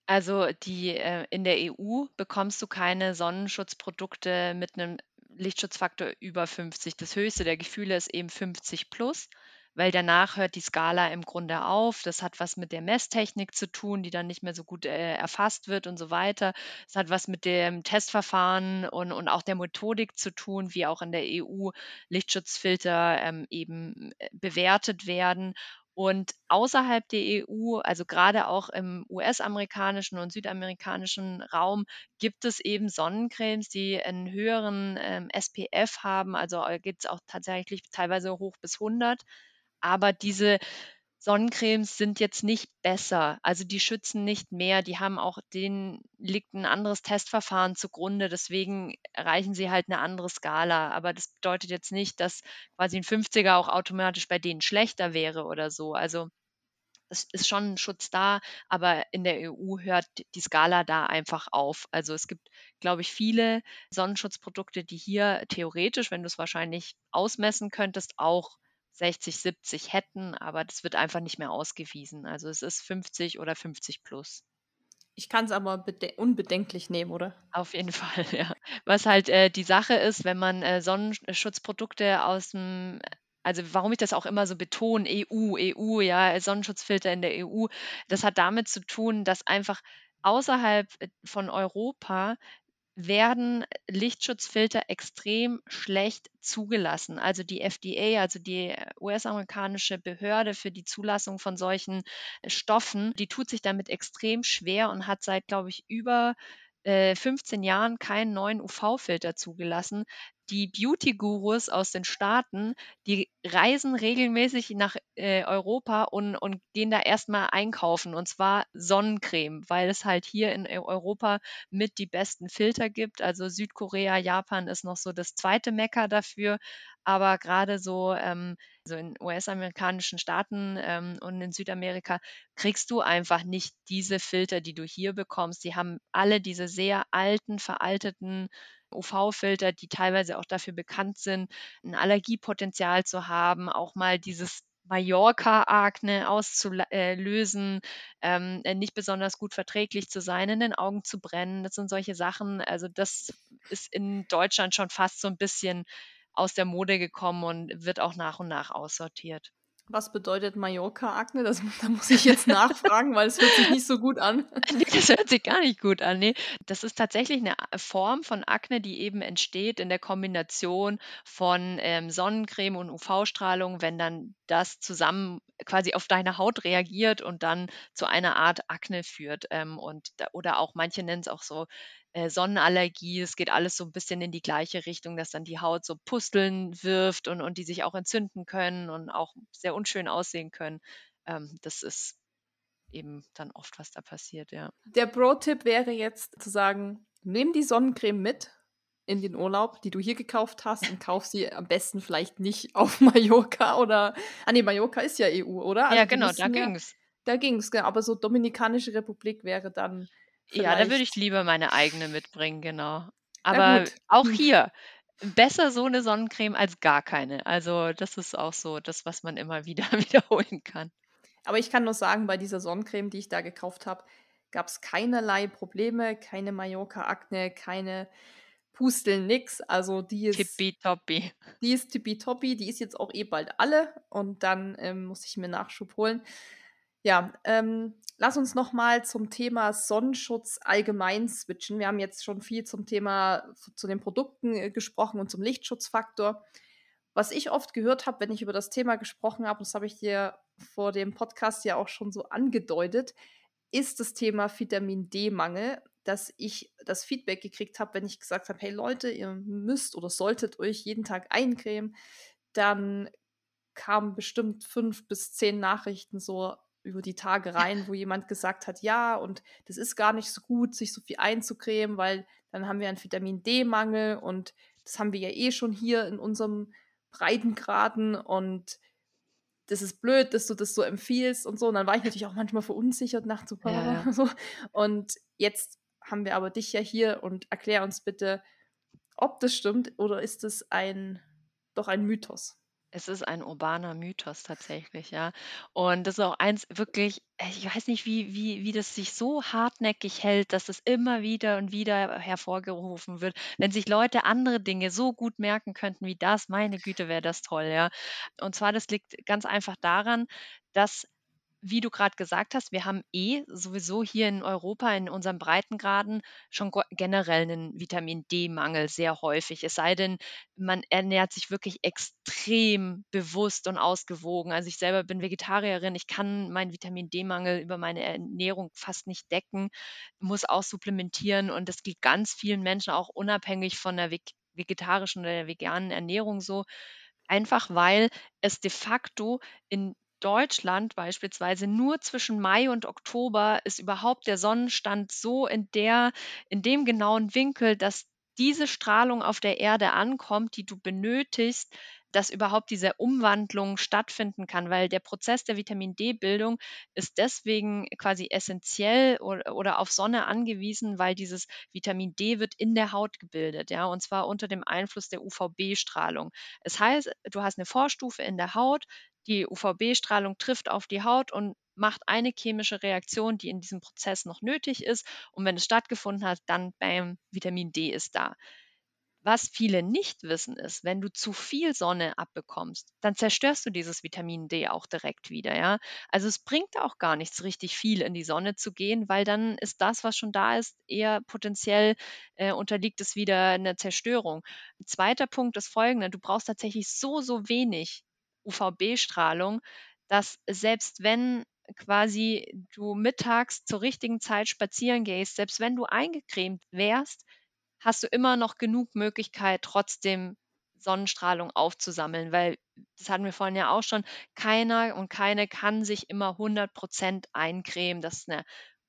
Also die äh, in der EU bekommst du keine Sonnenschutzprodukte mit einem Lichtschutzfaktor über 50. Das höchste der Gefühle ist eben 50 plus weil danach hört die Skala im Grunde auf. Das hat was mit der Messtechnik zu tun, die dann nicht mehr so gut äh, erfasst wird und so weiter. Es hat was mit dem Testverfahren und, und auch der Methodik zu tun, wie auch in der EU Lichtschutzfilter ähm, eben äh, bewertet werden. Und außerhalb der EU, also gerade auch im US-amerikanischen und südamerikanischen Raum, gibt es eben Sonnencremes, die einen höheren ähm, SPF haben. Also äh, geht es auch tatsächlich teilweise hoch bis 100. Aber diese Sonnencremes sind jetzt nicht besser, also die schützen nicht mehr, die haben auch denen liegt ein anderes Testverfahren zugrunde, deswegen erreichen sie halt eine andere Skala. Aber das bedeutet jetzt nicht, dass quasi ein 50er auch automatisch bei denen schlechter wäre oder so. Also es ist schon ein Schutz da, aber in der EU hört die Skala da einfach auf. Also es gibt, glaube ich, viele Sonnenschutzprodukte, die hier theoretisch, wenn du es wahrscheinlich ausmessen könntest, auch 60, 70 hätten, aber das wird einfach nicht mehr ausgewiesen. Also es ist 50 oder 50 plus. Ich kann es aber unbedenklich nehmen, oder? Auf jeden Fall, ja. Was halt äh, die Sache ist, wenn man äh, Sonnenschutzprodukte aus dem also warum ich das auch immer so betone, EU, EU, ja, Sonnenschutzfilter in der EU, das hat damit zu tun, dass einfach außerhalb äh, von Europa werden Lichtschutzfilter extrem schlecht zugelassen. Also die FDA, also die US-amerikanische Behörde für die Zulassung von solchen Stoffen, die tut sich damit extrem schwer und hat seit, glaube ich, über 15 äh, Jahren keinen neuen UV-Filter zugelassen. Die Beauty-Gurus aus den Staaten, die reisen regelmäßig nach äh, Europa und, und gehen da erstmal einkaufen und zwar Sonnencreme, weil es halt hier in Europa mit die besten Filter gibt. Also Südkorea, Japan ist noch so das zweite Mecker dafür. Aber gerade so, ähm, so in US-amerikanischen Staaten ähm, und in Südamerika kriegst du einfach nicht diese Filter, die du hier bekommst. Die haben alle diese sehr alten, veralteten UV-Filter, die teilweise auch dafür bekannt sind, ein Allergiepotenzial zu haben, auch mal dieses Mallorca-Akne auszulösen, ähm, äh, nicht besonders gut verträglich zu sein, in den Augen zu brennen. Das sind solche Sachen. Also das ist in Deutschland schon fast so ein bisschen aus der Mode gekommen und wird auch nach und nach aussortiert. Was bedeutet Mallorca-Akne? Da muss ich jetzt nachfragen, weil es hört sich nicht so gut an. Nee, das hört sich gar nicht gut an. Nee. Das ist tatsächlich eine Form von Akne, die eben entsteht in der Kombination von ähm, Sonnencreme und UV-Strahlung, wenn dann das zusammen quasi auf deine Haut reagiert und dann zu einer Art Akne führt. Ähm, und oder auch manche nennen es auch so äh, Sonnenallergie. Es geht alles so ein bisschen in die gleiche Richtung, dass dann die Haut so Pusteln wirft und, und die sich auch entzünden können und auch sehr unschön aussehen können. Ähm, das ist eben dann oft, was da passiert, ja. Der Pro-Tipp wäre jetzt zu sagen, nimm die Sonnencreme mit in den Urlaub, die du hier gekauft hast und kauf sie am besten vielleicht nicht auf Mallorca oder, ah nee, Mallorca ist ja EU, oder? Also ja, genau, da ging's. Da ging's, genau, aber so Dominikanische Republik wäre dann ja, da würde ich lieber meine eigene mitbringen, genau. Aber auch hm. hier, besser so eine Sonnencreme als gar keine. Also das ist auch so das, was man immer wieder wiederholen kann. Aber ich kann nur sagen, bei dieser Sonnencreme, die ich da gekauft habe, gab es keinerlei Probleme, keine Mallorca-Akne, keine Pusteln, nix. Also die ist tippitoppi. Die ist tippitoppi, die ist jetzt auch eh bald alle und dann ähm, muss ich mir Nachschub holen. Ja, ähm, lass uns noch mal zum Thema Sonnenschutz allgemein switchen. Wir haben jetzt schon viel zum Thema zu den Produkten äh, gesprochen und zum Lichtschutzfaktor. Was ich oft gehört habe, wenn ich über das Thema gesprochen habe, das habe ich dir vor dem Podcast ja auch schon so angedeutet, ist das Thema Vitamin D-Mangel, dass ich das Feedback gekriegt habe, wenn ich gesagt habe, hey Leute, ihr müsst oder solltet euch jeden Tag eincremen, dann kamen bestimmt fünf bis zehn Nachrichten so, über die Tage rein, wo jemand gesagt hat, ja, und das ist gar nicht so gut, sich so viel einzucremen, weil dann haben wir einen Vitamin D-Mangel und das haben wir ja eh schon hier in unserem Breitengraden und das ist blöd, dass du das so empfiehlst und so. Und dann war ich natürlich auch manchmal verunsichert nach so, ja, ja. so. Und jetzt haben wir aber dich ja hier und erklär uns bitte, ob das stimmt oder ist es ein doch ein Mythos? Es ist ein urbaner Mythos tatsächlich, ja. Und das ist auch eins wirklich, ich weiß nicht, wie, wie, wie das sich so hartnäckig hält, dass es immer wieder und wieder hervorgerufen wird. Wenn sich Leute andere Dinge so gut merken könnten wie das, meine Güte, wäre das toll, ja. Und zwar, das liegt ganz einfach daran, dass wie du gerade gesagt hast, wir haben eh sowieso hier in Europa in unseren Breitengraden schon generell einen Vitamin D-Mangel sehr häufig. Es sei denn, man ernährt sich wirklich extrem bewusst und ausgewogen. Also ich selber bin Vegetarierin, ich kann meinen Vitamin D-Mangel über meine Ernährung fast nicht decken, muss auch supplementieren und das geht ganz vielen Menschen auch unabhängig von der vegetarischen oder der veganen Ernährung so. Einfach weil es de facto in Deutschland beispielsweise nur zwischen Mai und Oktober ist überhaupt der Sonnenstand so in der in dem genauen Winkel, dass diese Strahlung auf der Erde ankommt, die du benötigst, dass überhaupt diese Umwandlung stattfinden kann, weil der Prozess der Vitamin D-Bildung ist deswegen quasi essentiell oder, oder, auf Sonne angewiesen, weil dieses Vitamin D wird in der Haut gebildet, ja, und zwar unter dem Einfluss der UVB-Strahlung. Es heißt, du hast eine Vorstufe in der Haut, die UVB-Strahlung trifft auf die Haut und macht eine chemische Reaktion, die in diesem Prozess noch nötig ist. Und wenn es stattgefunden hat, dann beim Vitamin D ist da. Was viele nicht wissen ist, wenn du zu viel Sonne abbekommst, dann zerstörst du dieses Vitamin D auch direkt wieder, ja. Also es bringt auch gar nichts, richtig viel in die Sonne zu gehen, weil dann ist das, was schon da ist, eher potenziell äh, unterliegt es wieder einer Zerstörung. Ein zweiter Punkt ist folgender: Du brauchst tatsächlich so, so wenig UVB-Strahlung, dass selbst wenn quasi du mittags zur richtigen Zeit spazieren gehst, selbst wenn du eingecremt wärst, hast du immer noch genug Möglichkeit, trotzdem Sonnenstrahlung aufzusammeln, weil das hatten wir vorhin ja auch schon, keiner und keine kann sich immer 100 Prozent eincremen. Das ist eine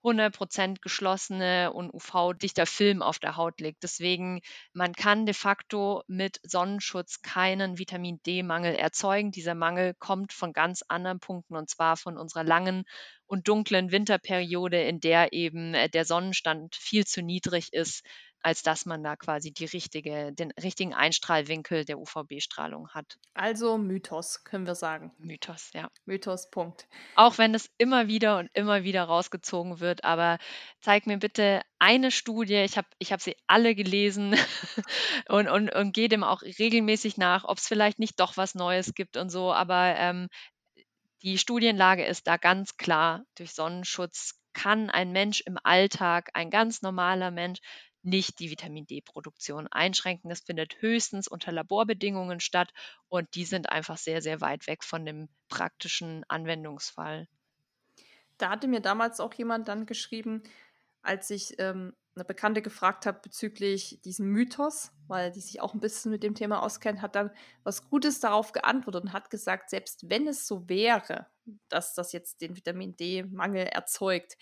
100% geschlossene und UV-dichter Film auf der Haut liegt. Deswegen, man kann de facto mit Sonnenschutz keinen Vitamin D-Mangel erzeugen. Dieser Mangel kommt von ganz anderen Punkten und zwar von unserer langen und dunklen Winterperiode, in der eben äh, der Sonnenstand viel zu niedrig ist, als dass man da quasi die richtige, den richtigen Einstrahlwinkel der UVB-Strahlung hat. Also Mythos, können wir sagen. Mythos, ja. Mythos, Punkt. Auch wenn es immer wieder und immer wieder rausgezogen wird, aber zeig mir bitte eine Studie, ich habe ich hab sie alle gelesen und, und, und gehe dem auch regelmäßig nach, ob es vielleicht nicht doch was Neues gibt und so, aber ähm, die Studienlage ist da ganz klar, durch Sonnenschutz kann ein Mensch im Alltag, ein ganz normaler Mensch, nicht die Vitamin D-Produktion einschränken. Das findet höchstens unter Laborbedingungen statt und die sind einfach sehr, sehr weit weg von dem praktischen Anwendungsfall. Da hatte mir damals auch jemand dann geschrieben, als ich ähm, eine Bekannte gefragt habe bezüglich diesem Mythos, weil die sich auch ein bisschen mit dem Thema auskennt, hat dann was Gutes darauf geantwortet und hat gesagt, selbst wenn es so wäre, dass das jetzt den Vitamin D-Mangel erzeugt,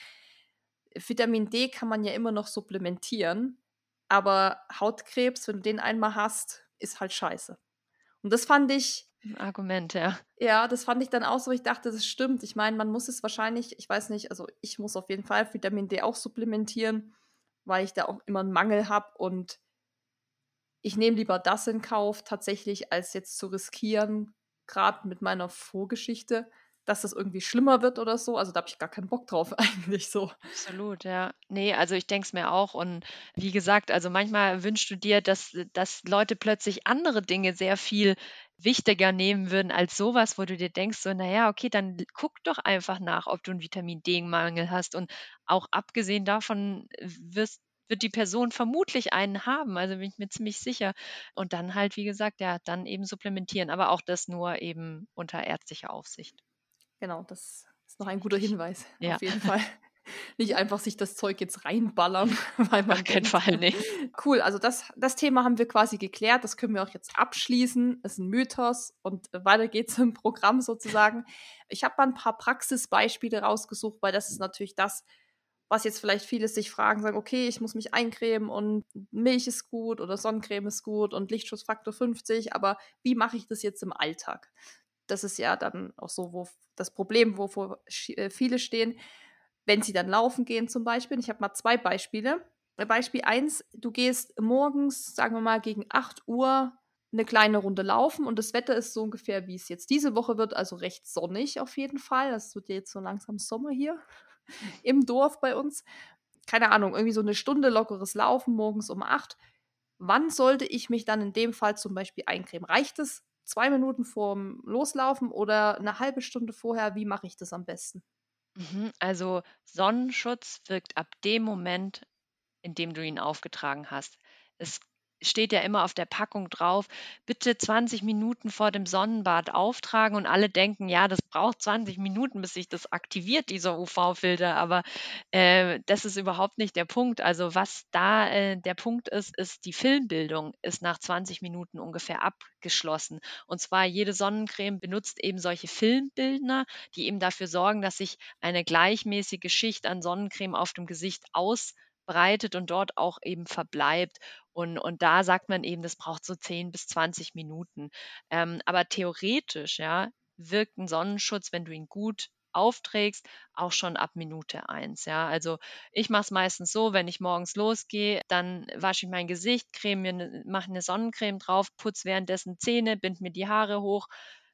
Vitamin D kann man ja immer noch supplementieren, aber Hautkrebs, wenn du den einmal hast, ist halt scheiße. Und das fand ich. Ein Argument, ja. Ja, das fand ich dann auch so. Ich dachte, das stimmt. Ich meine, man muss es wahrscheinlich, ich weiß nicht, also ich muss auf jeden Fall Vitamin D auch supplementieren, weil ich da auch immer einen Mangel habe und ich nehme lieber das in Kauf, tatsächlich, als jetzt zu riskieren, gerade mit meiner Vorgeschichte, dass das irgendwie schlimmer wird oder so. Also da habe ich gar keinen Bock drauf eigentlich so. Absolut, ja. Nee, also ich denke es mir auch. Und wie gesagt, also manchmal wünschst du dir, dass, dass Leute plötzlich andere Dinge sehr viel wichtiger nehmen würden als sowas, wo du dir denkst, so, naja, okay, dann guck doch einfach nach, ob du einen Vitamin D-Mangel hast. Und auch abgesehen davon wirst, wird die Person vermutlich einen haben, also bin ich mir ziemlich sicher. Und dann halt, wie gesagt, ja, dann eben supplementieren, aber auch das nur eben unter ärztlicher Aufsicht. Genau, das ist noch ein guter Hinweis. Ja. Auf jeden Fall. Nicht einfach sich das Zeug jetzt reinballern, weil man. Auf keinen Fall, nicht. Cool, also das, das Thema haben wir quasi geklärt. Das können wir auch jetzt abschließen. Das ist ein Mythos und weiter geht's im Programm sozusagen. Ich habe mal ein paar Praxisbeispiele rausgesucht, weil das ist natürlich das, was jetzt vielleicht viele sich fragen, sagen, okay, ich muss mich eincremen und Milch ist gut oder Sonnencreme ist gut und Lichtschutzfaktor 50, aber wie mache ich das jetzt im Alltag? Das ist ja dann auch so, wo das Problem, wovor äh, viele stehen, wenn sie dann laufen gehen zum Beispiel. Ich habe mal zwei Beispiele. Beispiel 1, du gehst morgens, sagen wir mal, gegen 8 Uhr eine kleine Runde laufen und das Wetter ist so ungefähr, wie es jetzt diese Woche wird, also recht sonnig auf jeden Fall. Es wird jetzt so langsam Sommer hier im Dorf bei uns. Keine Ahnung, irgendwie so eine Stunde lockeres Laufen morgens um 8. Wann sollte ich mich dann in dem Fall zum Beispiel eincremen? Reicht es zwei Minuten vorm Loslaufen oder eine halbe Stunde vorher, wie mache ich das am besten? Mhm, also Sonnenschutz wirkt ab dem Moment, in dem du ihn aufgetragen hast. Es steht ja immer auf der Packung drauf: „Bitte 20 Minuten vor dem Sonnenbad auftragen“ und alle denken: „Ja, das braucht 20 Minuten, bis sich das aktiviert, dieser UV-Filter“, aber, äh, das ist überhaupt nicht der Punkt. Also, was da, äh, der Punkt ist, ist die Filmbildung ist nach 20 Minuten ungefähr abgeschlossen. Und zwar jede Sonnencreme benutzt eben solche Filmbildner, die eben dafür sorgen, dass sich eine gleichmäßige Schicht an Sonnencreme auf dem Gesicht ausbreitet und dort auch eben verbleibt. Und und da sagt man eben, das braucht so 10 bis 20 Minuten. Ähm, aber theoretisch, ja, wirkt 'n Sonnenschutz, wenn du ihn gut aufträgst, auch schon ab Minute eins. ja. Also, ich mache es meistens so, wenn ich morgens losgehe, dann wasche ich mein Gesicht, 'ne mache 'ne Sonnencreme drauf, putze währenddessen Zähne, binde mir die Haare hoch,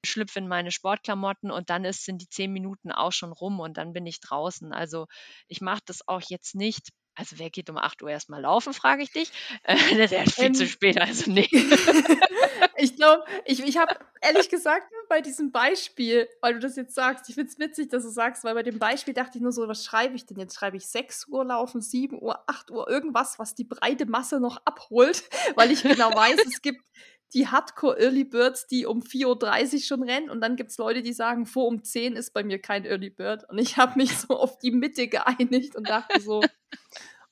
schlüpfe in meine Sportklamotten und dann ist sind die 10 Minuten auch schon rum und dann bin ich draußen. Also, ich mache das auch jetzt nicht also, wer geht um 8:00 erst mal laufen, frage ich dich? Äh, das wäre viel zu Ähm, spät, also ne. ich glaube, ich ich habe ehrlich gesagt nur bei diesem Beispiel, weil du das jetzt sagst ich finde es witzig, dass du sagst, weil bei dem Beispiel dachte ich nur so: „Was schreibe ich denn jetzt? Schreibe ich 6:00 laufen, 7:00, 8:00, irgendwas, was die breite Masse noch abholt?“ Weil ich genau weiß, es gibt die Hardcore Early Birds, die um 4:30 schon rennen und dann gibt's Leute, die sagen: „Vor um 10 ist bei mir kein Early Bird.“ Und ich habe mich so auf die Mitte geeinigt und dachte so: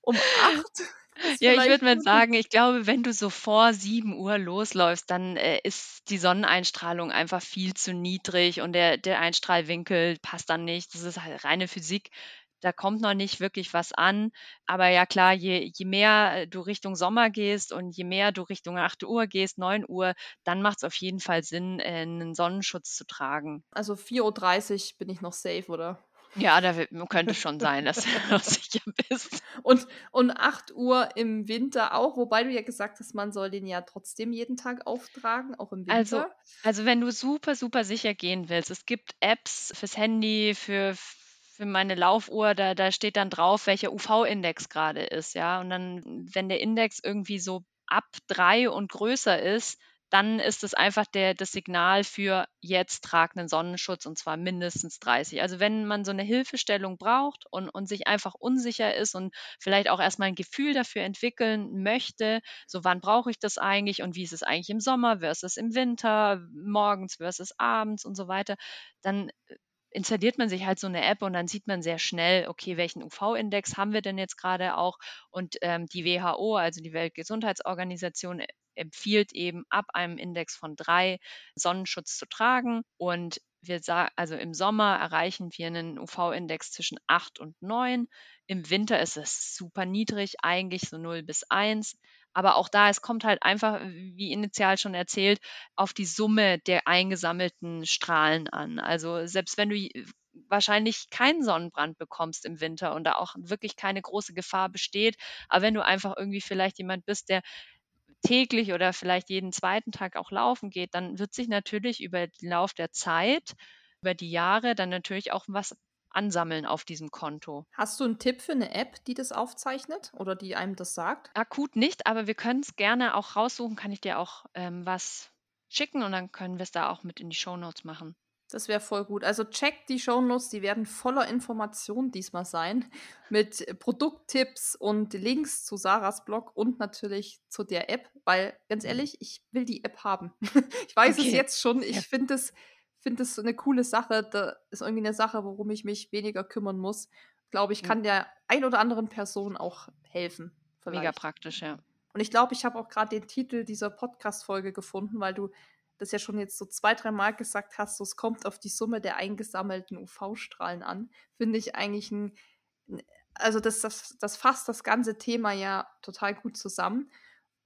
„Um 8 ist Ja, ich würde mal gut.“ sagen, ich glaube, wenn du so vor 7:00 losläufst, dann, äh, ist die Sonneneinstrahlung einfach viel zu niedrig und der der Einstrahlwinkel passt dann nicht. Das ist halt reine Physik. Da kommt noch nicht wirklich was an. Aber ja klar, je je mehr, äh, du Richtung Sommer gehst und je mehr du Richtung 8:00 gehst, 9:00, dann macht's auf jeden Fall Sinn, äh, 'nen Sonnenschutz zu tragen. Also 4:30 bin ich noch safe, oder? Ja, da könnte schon sein, dass du noch sicher bist. Und und 8:00 im Winter auch, wobei du ja gesagt hast, man soll den ja trotzdem jeden Tag auftragen, auch im Also Winter? also, wenn du super, super sicher gehen willst es gibt Apps fürs Handy, für für meine Laufuhr, da da steht dann drauf, welcher UV-Index grade ist, ja? Und dann, wenn der Index irgendwie so ab 3 und größer ist, dann ist es einfach der das Signal für: „Jetzt trag 'nen Sonnenschutz und zwar mindestens 30.“ Also, wenn man so 'ne Hilfestellung braucht und und sich einfach unsicher ist und vielleicht auch erst mal 'n Gefühl dafür entwickeln möchte, so: „Wann brauche ich das eigentlich und wie ist es eigentlich im Sommer versus im Winter, morgens versus abends“ und so weiter, dann, installiert man sich halt so 'ne App und dann sieht man sehr schnell: „Okay, welchen UV-Index haben wir denn jetzt grade auch?“ Und, ähm, die WHO, also die Weltgesundheitsorganisation, empfiehlt eben, ab einem Index von 3 Sonnenschutz zu tragen. Und wir sa also, im Sommer erreichen wir 'nen UV-Index zwischen 8 und 9. Im Winter ist es super niedrig, eigentlich so 0 bis 1. Aber auch da, es kommt halt einfach, wie initial schon erzählt, auf die Summe der eingesammelten Strahlen an. Also, selbst wenn du j wahrscheinlich keinen Sonnenbrand bekommst im Winter und da auch wirklich keine große Gefahr besteht, aber wenn du einfach irgendwie vielleicht jemand bist, der täglich oder vielleicht jeden 2. Tag auch laufen geht, dann wird sich natürlich über den Lauf der Zeit, über die Jahre dann natürlich auch was ansammeln auf diesem Konto. Hast du 'n Tipp für 'ne App, die das aufzeichnet oder die einem das sagt? Akut nicht, aber wir können's gerne auch raussuchen, kann ich dir auch, ähm, was schicken und dann können wir's da auch mit in die Shownotes machen. Das wäre voll gut. Also, checkt die Shownotes, die werden voller Informationen diesmal sein mit Produkttipps und Links zu Sarahs Blog und natürlich zu der App, weil ganz ehrlich, ich will die App haben. Ich weiß es Okay. jetzt schon, Ja. ich finde das finde das so 'ne coole Sache. Da ist irgendwie 'ne Sache, worum ich mich weniger kümmern muss. Glaube ich, kann der ein oder anderen Person auch helfen, Mega vielleicht. praktisch, ja. Und ich glaube, ich habe auch grad den Titel dieser Podcast-Folge gefunden, weil du das ja schon jetzt so 2, dreimal gesagt hast, so: „Es kommt auf die Summe der eingesammelten UV-Strahlen an.“ Finde ich eigentlich 'n 'n also, das das das fasst das ganze Thema ja total gut zusammen,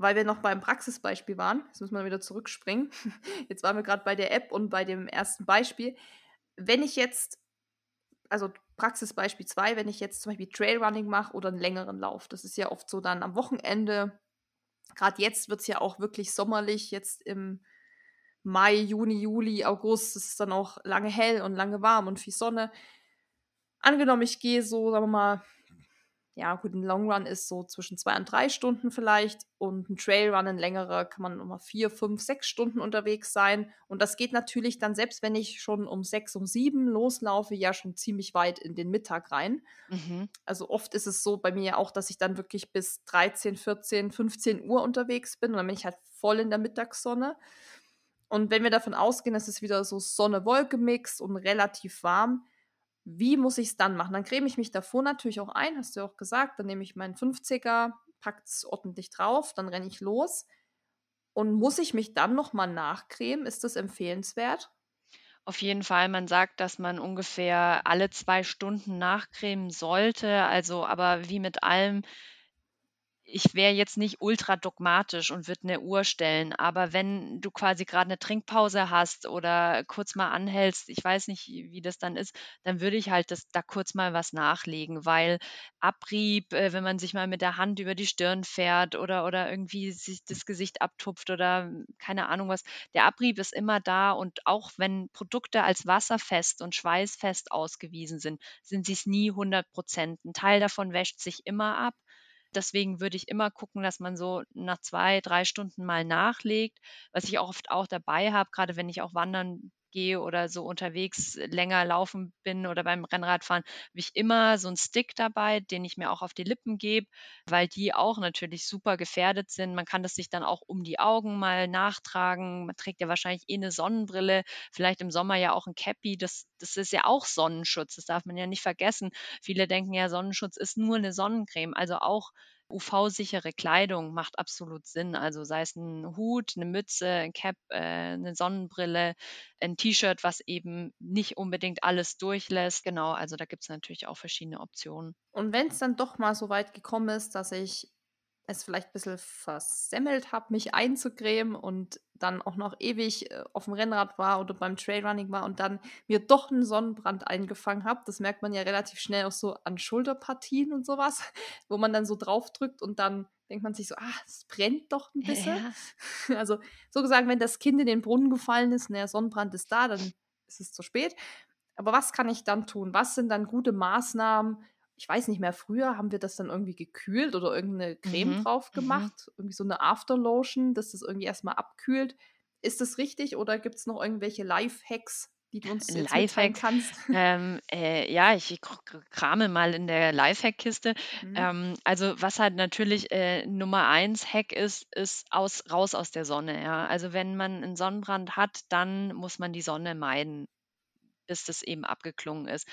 weil wir noch beim Praxisbeispiel waren. Jetzt müssen wir wieder zurückspringen. Jetzt waren wir grad bei der App und bei dem 1. Beispiel. Wenn ich jetzt also, Praxisbeispiel 2, wenn ich jetzt zum Beispiel Trailrunning mache oder 'n längeren Lauf, das ist ja oft so dann am Wochenende. Grad jetzt wird's ja auch wirklich sommerlich, jetzt im Mai, Juni, Juli, August. Es ist dann auch lange hell und lange warm und viel Sonne. Angenommen, ich gehe so, sagen wir mal ja, gut, ein Long Run ist so zwischen zwei und drei Stunden vielleicht und ein Trail Run, ein längerer, kann man nochmal vier, fünf, sechs Stunden unterwegs sein. Und das geht natürlich dann, selbst wenn ich schon um sechs, um sieben loslaufe, ja schon ziemlich weit in den Mittag rein. Mhm. Also oft ist es so bei mir auch, dass ich dann wirklich bis 13, 14, 15 Uhr unterwegs bin und dann bin ich halt voll in der Mittagssonne. Und wenn wir davon ausgehen, es ist wieder so Sonne-Wolke-Mix und relativ warm, wie muss ich es dann machen? Dann creme ich mich davor natürlich auch ein, hast du ja auch gesagt. Dann nehme ich meinen 50er, packe es ordentlich drauf, dann renne ich los. Und muss ich mich dann nochmal nachcremen? Ist das empfehlenswert? Auf jeden Fall, man sagt, dass man ungefähr alle zwei Stunden nachcremen sollte. Also, aber wie mit allem, ich wäre jetzt nicht ultra dogmatisch und würde eine Uhr stellen, aber wenn du quasi gerade eine Trinkpause hast oder kurz mal anhältst, ich weiß nicht, wie das dann ist, dann würde ich halt das da kurz mal was nachlegen, weil Abrieb, äh, wenn man sich mal mit der Hand über die Stirn fährt oder oder irgendwie sich das Gesicht abtupft oder keine Ahnung was, der Abrieb ist immer da und auch wenn Produkte als wasserfest und schweißfest ausgewiesen sind, sind sie es nie 100 Ein Teil davon wäscht sich immer ab. Deswegen würde ich immer gucken, dass man so nach zwei, drei Stunden mal nachlegt. Was ich auch oft auch dabei habe, gerade wenn ich auch wandern gehe oder so unterwegs länger laufen bin oder beim Rennradfahren, habe ich immer so einen Stick dabei, den ich mir auch auf die Lippen gebe, weil die auch natürlich super gefährdet sind. Man kann das sich dann auch um die Augen mal nachtragen. Man trägt ja wahrscheinlich eh eine Sonnenbrille, vielleicht im Sommer ja auch ein Cappy. Das, das ist ja auch Sonnenschutz. Das darf man ja nicht vergessen. Viele denken ja, Sonnenschutz ist nur eine Sonnencreme. Also auch UV-sichere Kleidung macht absolut Sinn. Also sei es ein Hut, eine Mütze, ein Cap, äh, 'ne Sonnenbrille, ein T-Shirt, was eben nicht unbedingt alles durchlässt. Genau, also da gibt es natürlich auch verschiedene Optionen. Und wenn es dann doch mal so weit gekommen ist, dass ich es vielleicht ein bisschen versemmelt habe, mich einzucremen und dann auch noch ewig äh, auf dem Rennrad war oder beim Trailrunning war und dann mir doch einen Sonnenbrand eingefangen habe. Das merkt man ja relativ schnell auch so an Schulterpartien und sowas, wo man dann so draufdrückt und dann denkt man sich so, ah, es brennt doch ein bisschen. Ja. Also so gesagt, wenn das Kind in den Brunnen gefallen ist und der Sonnenbrand ist da, dann ist es zu spät. Aber was kann ich dann tun? Was sind dann gute Maßnahmen, ich weiß nicht mehr, früher haben wir das dann irgendwie gekühlt oder irgendeine Creme mhm. drauf mhm. gemacht, mhm. irgendwie so eine Afterlotion, dass das irgendwie erstmal abkühlt. Ist das richtig oder gibt es noch irgendwelche Life-Hacks, die du uns jetzt mitteilen kannst? Ähm, äh, ja, ich krame mal in der Lifehack-Kiste. Mhm. Ähm, also was halt natürlich äh, Nummer eins Hack ist, ist aus, raus aus der Sonne. Ja? Also wenn man einen Sonnenbrand hat, dann muss man die Sonne meiden bis das eben abgeklungen ist.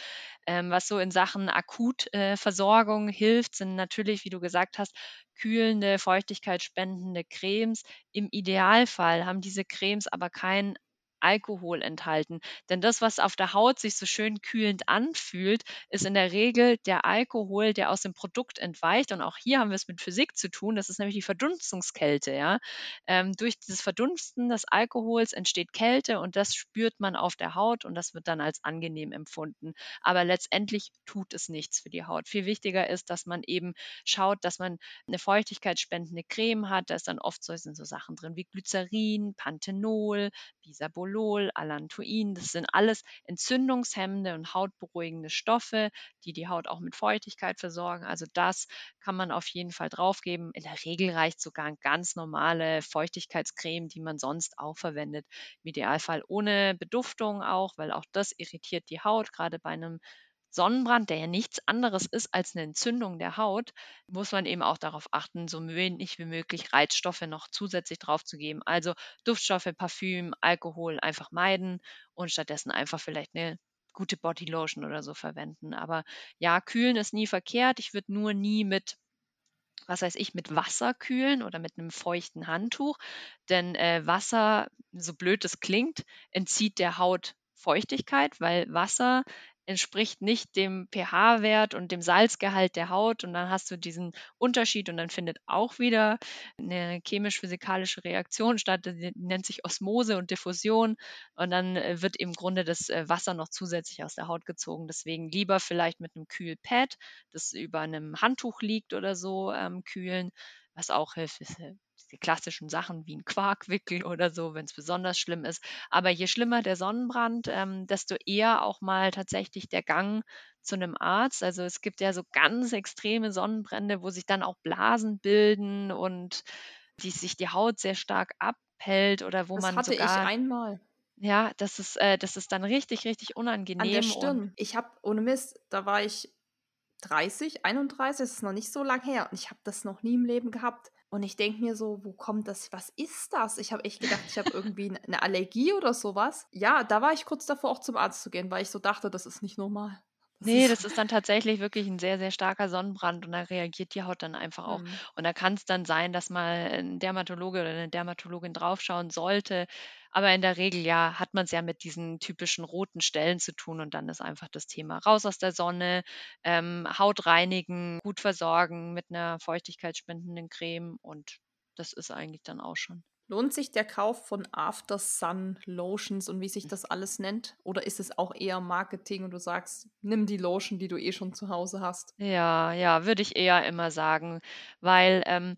Ähm, was so in Sachen Akutversorgung äh, hilft, sind natürlich, wie du gesagt hast, kühlende, feuchtigkeitsspendende Cremes. Im Idealfall haben diese Cremes aber keinen Alkohol enthalten. Denn das, was auf der Haut sich so schön kühlend anfühlt, ist in der Regel der Alkohol, der aus dem Produkt entweicht. Und auch hier haben wir es mit Physik zu tun. Das ist nämlich die Verdunstungskälte. Ja? Ähm, durch dieses Verdunsten des Alkohols entsteht Kälte und das spürt man auf der Haut und das wird dann als angenehm empfunden. Aber letztendlich tut es nichts für die Haut. Viel wichtiger ist, dass man eben schaut, dass man eine feuchtigkeitsspendende Creme hat. Da ist dann oft so, sind so Sachen drin wie Glycerin, Panthenol, Bisabolol. Metoprolol, Allantoin. Das sind alles entzündungshemmende und hautberuhigende Stoffe, die die Haut auch mit Feuchtigkeit versorgen. Also das kann man auf jeden Fall draufgeben. In der Regel reicht sogar eine ganz normale Feuchtigkeitscreme, die man sonst auch verwendet. Im Idealfall ohne Beduftung auch, weil auch das irritiert die Haut, gerade bei einem Sonnenbrand, der ja nichts anderes ist als eine Entzündung der Haut, muss man eben auch darauf achten, so wenig wie möglich Reizstoffe noch zusätzlich draufzugeben. Also Duftstoffe, Parfüm, Alkohol einfach meiden und stattdessen einfach vielleicht eine gute Bodylotion oder so verwenden. Aber ja, kühlen ist nie verkehrt. Ich würde nur nie mit was weiß ich, mit Wasser kühlen oder mit einem feuchten Handtuch. Denn äh, Wasser, so blöd es klingt, entzieht der Haut Feuchtigkeit, weil Wasser entspricht nicht dem pH-Wert und dem Salzgehalt der Haut. Und dann hast du diesen Unterschied und dann findet auch wieder eine chemisch-physikalische Reaktion statt, die nennt sich Osmose und Diffusion. Und dann äh, wird im Grunde das äh, Wasser noch zusätzlich aus der Haut gezogen. Deswegen lieber vielleicht mit einem Kühlpad, das über einem Handtuch liegt oder so, ähm, kühlen, Was auch hilft, ist äh, die klassischen Sachen wie ein Quarkwickel oder so, wenn es besonders schlimm ist. Aber je schlimmer der Sonnenbrand, ähm, desto eher auch mal tatsächlich der Gang zu einem Arzt. Also es gibt ja so ganz extreme Sonnenbrände, wo sich dann auch Blasen bilden und die sich die Haut sehr stark abhält oder wo Das man hatte ich sogar einmal ja, das ist äh, das ist dann richtig, richtig an der unangenehm Stirn. Ich habe, ohne Mist, da war ich 30, 31, das ist noch nicht so lang her und ich habe das noch nie im Leben gehabt. Und ich denke mir so, wo kommt das? Was ist das? Ich habe echt gedacht, ich habe irgendwie eine Allergie oder sowas. Ja, da war ich kurz davor, auch zum Arzt zu gehen, weil ich so dachte, das ist nicht normal. Das Ne, ist das ist dann tatsächlich wirklich ein sehr, sehr starker Sonnenbrand und da reagiert die Haut dann einfach auch. Mhm. Und da kann es dann sein, dass mal ein Dermatologe oder eine Dermatologin draufschauen sollte. Aber in der Regel, ja, hat man es ja mit diesen typischen roten Stellen zu tun und dann ist einfach das Thema raus aus der Sonne, ähm, Haut reinigen, gut versorgen mit einer feuchtigkeitsspendenden Creme und das ist eigentlich dann auch schon. Lohnt sich der Kauf von After Sun Lotions und wie sich das alles nennt? Oder ist es auch eher Marketing und du sagst, nimm die Lotion, die du eh schon zu Hause hast? Ja, ja, würde ich eher immer sagen, weil, ähm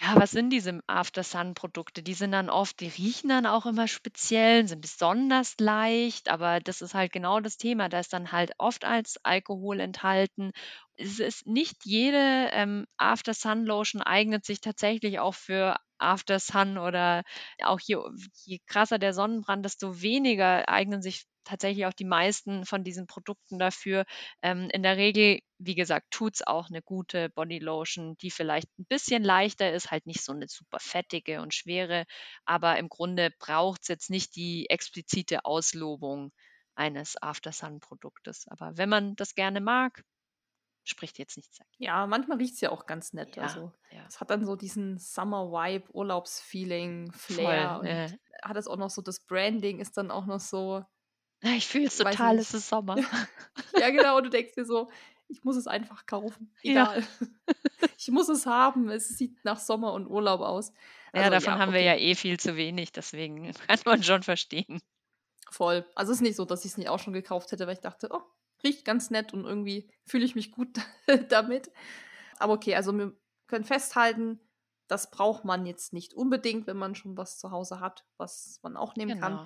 Ja, was sind diese After-Sun-Produkte? Die sind dann oft die riechen dann auch immer speziell, sind besonders leicht, aber das ist halt genau das Thema. Da ist dann halt oft als Alkohol enthalten. Es ist nicht jede, ähm, After-Sun-Lotion eignet sich tatsächlich auch für After-Sun oder auch je je krasser der Sonnenbrand, desto weniger eignen sich tatsächlich auch die meisten von diesen Produkten dafür. Ähm, in der Regel, wie gesagt, tut's auch eine gute Bodylotion, die vielleicht ein bisschen leichter ist, halt nicht so eine super fettige und schwere, aber im Grunde braucht's jetzt nicht die explizite Auslobung eines After-Sun-Produktes. Aber wenn man das gerne mag, spricht jetzt nichts dagegen. Ja, manchmal riecht es ja auch ganz nett. Ja, Also, ja, es hat dann so diesen Summer-Vibe, Urlaubsfeeling, voll. Flair und Äh, hat es auch noch so das Branding ist dann auch noch so, ich fühle es total, es ist Sommer. Ja, genau, und du denkst dir so, ich muss es einfach kaufen, Ja. egal. Ich muss es haben, es sieht nach Sommer und Urlaub aus. Ja, Also davon ja, haben wir okay, ja eh viel zu wenig, deswegen kann man schon verstehen. voll. Also es ist nicht so, dass ich es nicht auch schon gekauft hätte, weil ich dachte, oh, riecht ganz nett und irgendwie fühle ich mich gut damit. Aber okay, also wir können festhalten, das braucht man jetzt nicht unbedingt, wenn man schon was zu Hause hat, was man auch nehmen kann.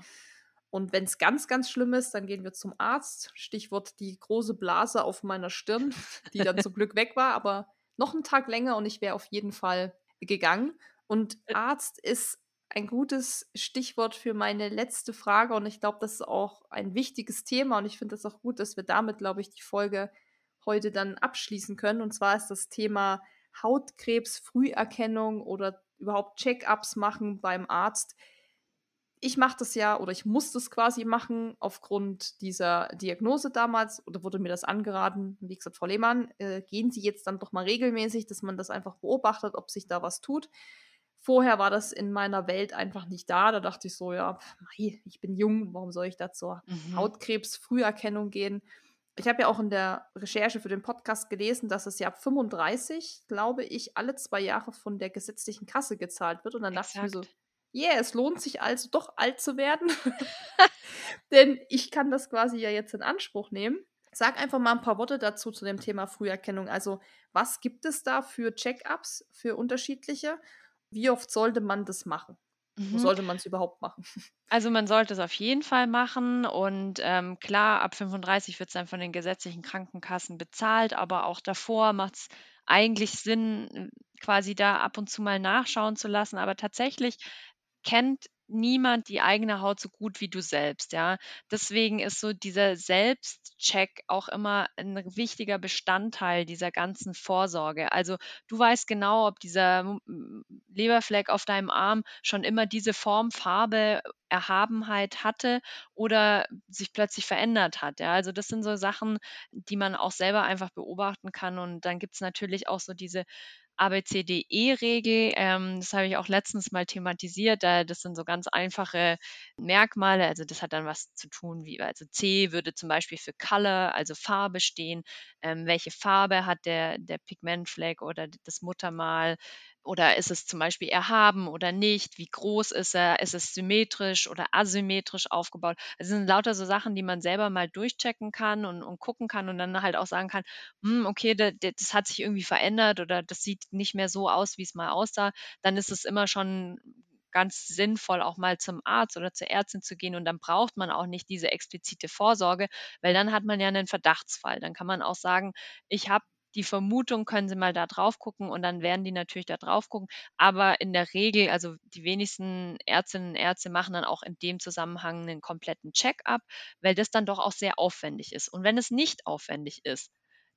Und wenn es ganz, ganz schlimm ist, dann gehen wir zum Arzt. Stichwort die große Blase auf meiner Stirn, die dann zum Glück weg war, aber noch einen Tag länger und ich wäre auf jeden Fall gegangen. Und Äh, Arzt ist ein gutes Stichwort für meine letzte Frage und ich glaube, das ist auch ein wichtiges Thema und ich finde es auch gut, dass wir damit, glaube ich, die Folge heute dann abschließen können. Und zwar ist das Thema Hautkrebs, Früherkennung oder überhaupt Check-ups machen beim Arzt ich mache das ja oder ich muss das quasi machen aufgrund dieser Diagnose damals oder wurde mir das angeraten. Wie gesagt, Frau Lehmann, äh, gehen Sie jetzt dann doch mal regelmäßig, dass man das einfach beobachtet, ob sich da was tut. Vorher war das in meiner Welt einfach nicht da. Da dachte ich so, ja, mei, ich bin jung, warum soll ich da zur Mhm. Hautkrebs-Früherkennung gehen? Ich habe ja auch in der Recherche für den Podcast gelesen, dass es ja ab 35, glaube ich, alle zwei Jahre von der gesetzlichen Kasse gezahlt wird. Und dann dachte ich mir so, Exakt. Yeah, es lohnt sich also doch alt zu werden. Denn ich kann das quasi ja jetzt in Anspruch nehmen. Sag einfach mal ein paar Worte dazu zu dem Thema Früherkennung. Also, was gibt es da für Check-ups, für unterschiedliche? Wie oft sollte man das machen? Mhm. sollte man es überhaupt machen? Also, man sollte es auf jeden Fall machen und, ähm, klar, ab 35 wird es dann von den gesetzlichen Krankenkassen bezahlt, aber auch davor macht es eigentlich Sinn, quasi da ab und zu mal nachschauen zu lassen. Aber tatsächlich kennt niemand die eigene Haut so gut wie du selbst, ja. Deswegen ist so dieser Selbstcheck auch immer ein wichtiger Bestandteil dieser ganzen Vorsorge. Also, du weißt genau, ob dieser m m Leberfleck auf deinem Arm schon immer diese Form, Farbe, Erhabenheit hatte oder sich plötzlich verändert hat, ja. Also, das sind so Sachen, die man auch selber einfach beobachten kann. Und dann gibt's natürlich auch so diese ABCDE-Regel, ähm, das habe ich auch letztens mal thematisiert. Da das sind so ganz einfache Merkmale. Also, das hat dann was zu tun wie also, C würde zum Beispiel für Color, also Farbe stehen. Ähm, welche Farbe hat der der Pigmentfleck oder das Muttermal? Oder ist es zum Beispiel erhaben oder nicht? Wie groß ist er? Ist es symmetrisch oder asymmetrisch aufgebaut? Das sind lauter so Sachen, die man selber mal durchchecken kann und, und gucken kann und dann halt auch sagen kann, hm, okay, das, das hat sich irgendwie verändert oder das sieht nicht mehr so aus, wie es mal aussah. Dann ist es immer schon ganz sinnvoll, auch mal zum Arzt oder zur Ärztin zu gehen und dann braucht man auch nicht diese explizite Vorsorge, weil dann hat man ja einen Verdachtsfall. Dann kann man auch sagen, ich habe die Vermutung, können Sie mal da drauf gucken und dann werden die natürlich da drauf gucken. Aber in der Regel, also die wenigsten Ärztinnen und Ärzte machen dann auch in dem Zusammenhang einen kompletten Check-up, weil das dann doch auch sehr aufwendig ist. Und wenn es nicht aufwendig ist,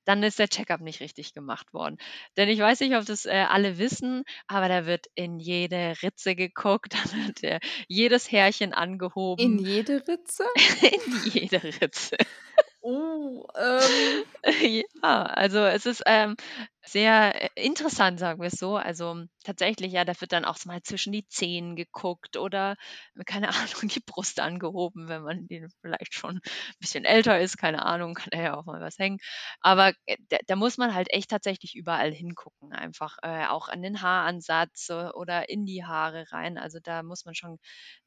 dann ist der Checkup nicht richtig gemacht worden. Denn ich weiß nicht, ob das äh, alle wissen, aber da wird in jede Ritze geguckt, da wird äh, jedes Härchen angehoben. In jede Ritze? in jede Ritze. Oh, ähm. ja, also es ist ähm, sehr äh, interessant, sagen wir es so. Also tatsächlich, ja, da wird dann auch mal zwischen die Zehen geguckt oder, keine Ahnung, die Brust angehoben, wenn man vielleicht schon ein bisschen älter ist, keine Ahnung, kann da ja auch mal was hängen. Aber äh, da, da muss man halt echt tatsächlich überall hingucken, einfach äh, auch an den Haaransatz äh, oder in die Haare rein. Also da muss man schon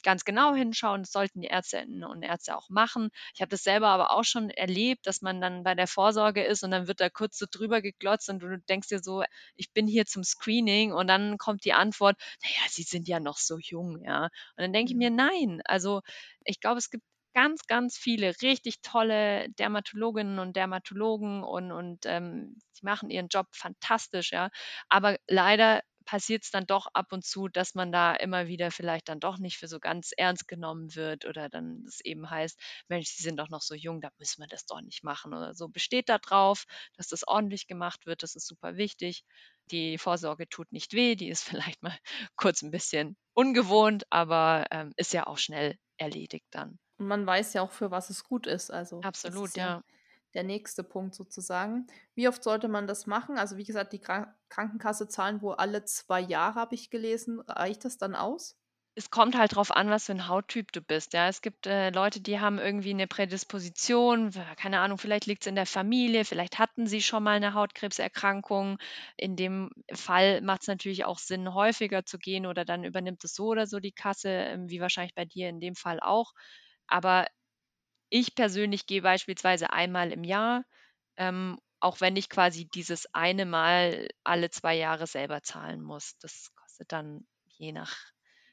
ganz genau hinschauen. Das sollten die Ärztinnen und Ärzte auch machen. Ich habe das selber aber auch schon erlebt, dass man dann bei der Vorsorge ist und dann wird da kurz so drüber geglotzt und du denkst dir so, ich bin hier zum Screening und dann kommt die Antwort, naja, Sie sind ja noch so jung, ja. Und dann denke ich mir, mhm. nein, also ich glaube, es gibt ganz, ganz viele richtig tolle Dermatologinnen und Dermatologen und, und ähm, die machen ihren Job fantastisch, ja. Aber leider passiert es dann doch ab und zu, dass man da immer wieder vielleicht dann doch nicht für so ganz ernst genommen wird oder dann es eben heißt, Mensch, Sie sind doch noch so jung, da müssen wir das doch nicht machen oder so. Besteht da drauf, dass das ordentlich gemacht wird, das ist super wichtig. Die Vorsorge tut nicht weh, die ist vielleicht mal kurz ein bisschen ungewohnt, aber ähm, ist ja auch schnell erledigt dann. Und man weiß ja auch, für was es gut ist. Also absolut, ja, ja der nächste Punkt sozusagen. Wie oft sollte man das machen? Also wie gesagt, die Krankenkasse zahlen wohl alle zwei Jahre, habe ich gelesen. Reicht das dann aus? Es kommt halt drauf an, was für ein Hauttyp du bist. Ja, es gibt äh, Leute, die haben irgendwie eine Prädisposition, keine Ahnung, vielleicht liegt es in der Familie, vielleicht hatten sie schon mal eine Hautkrebserkrankung. In dem Fall macht es natürlich auch Sinn, häufiger zu gehen oder dann übernimmt es so oder so die Kasse, ähm, wie wahrscheinlich bei dir in dem Fall auch. Aber ich persönlich gehe beispielsweise einmal im Jahr, ähm, auch wenn ich quasi dieses eine Mal alle zwei Jahre selber zahlen muss. Das kostet dann je nach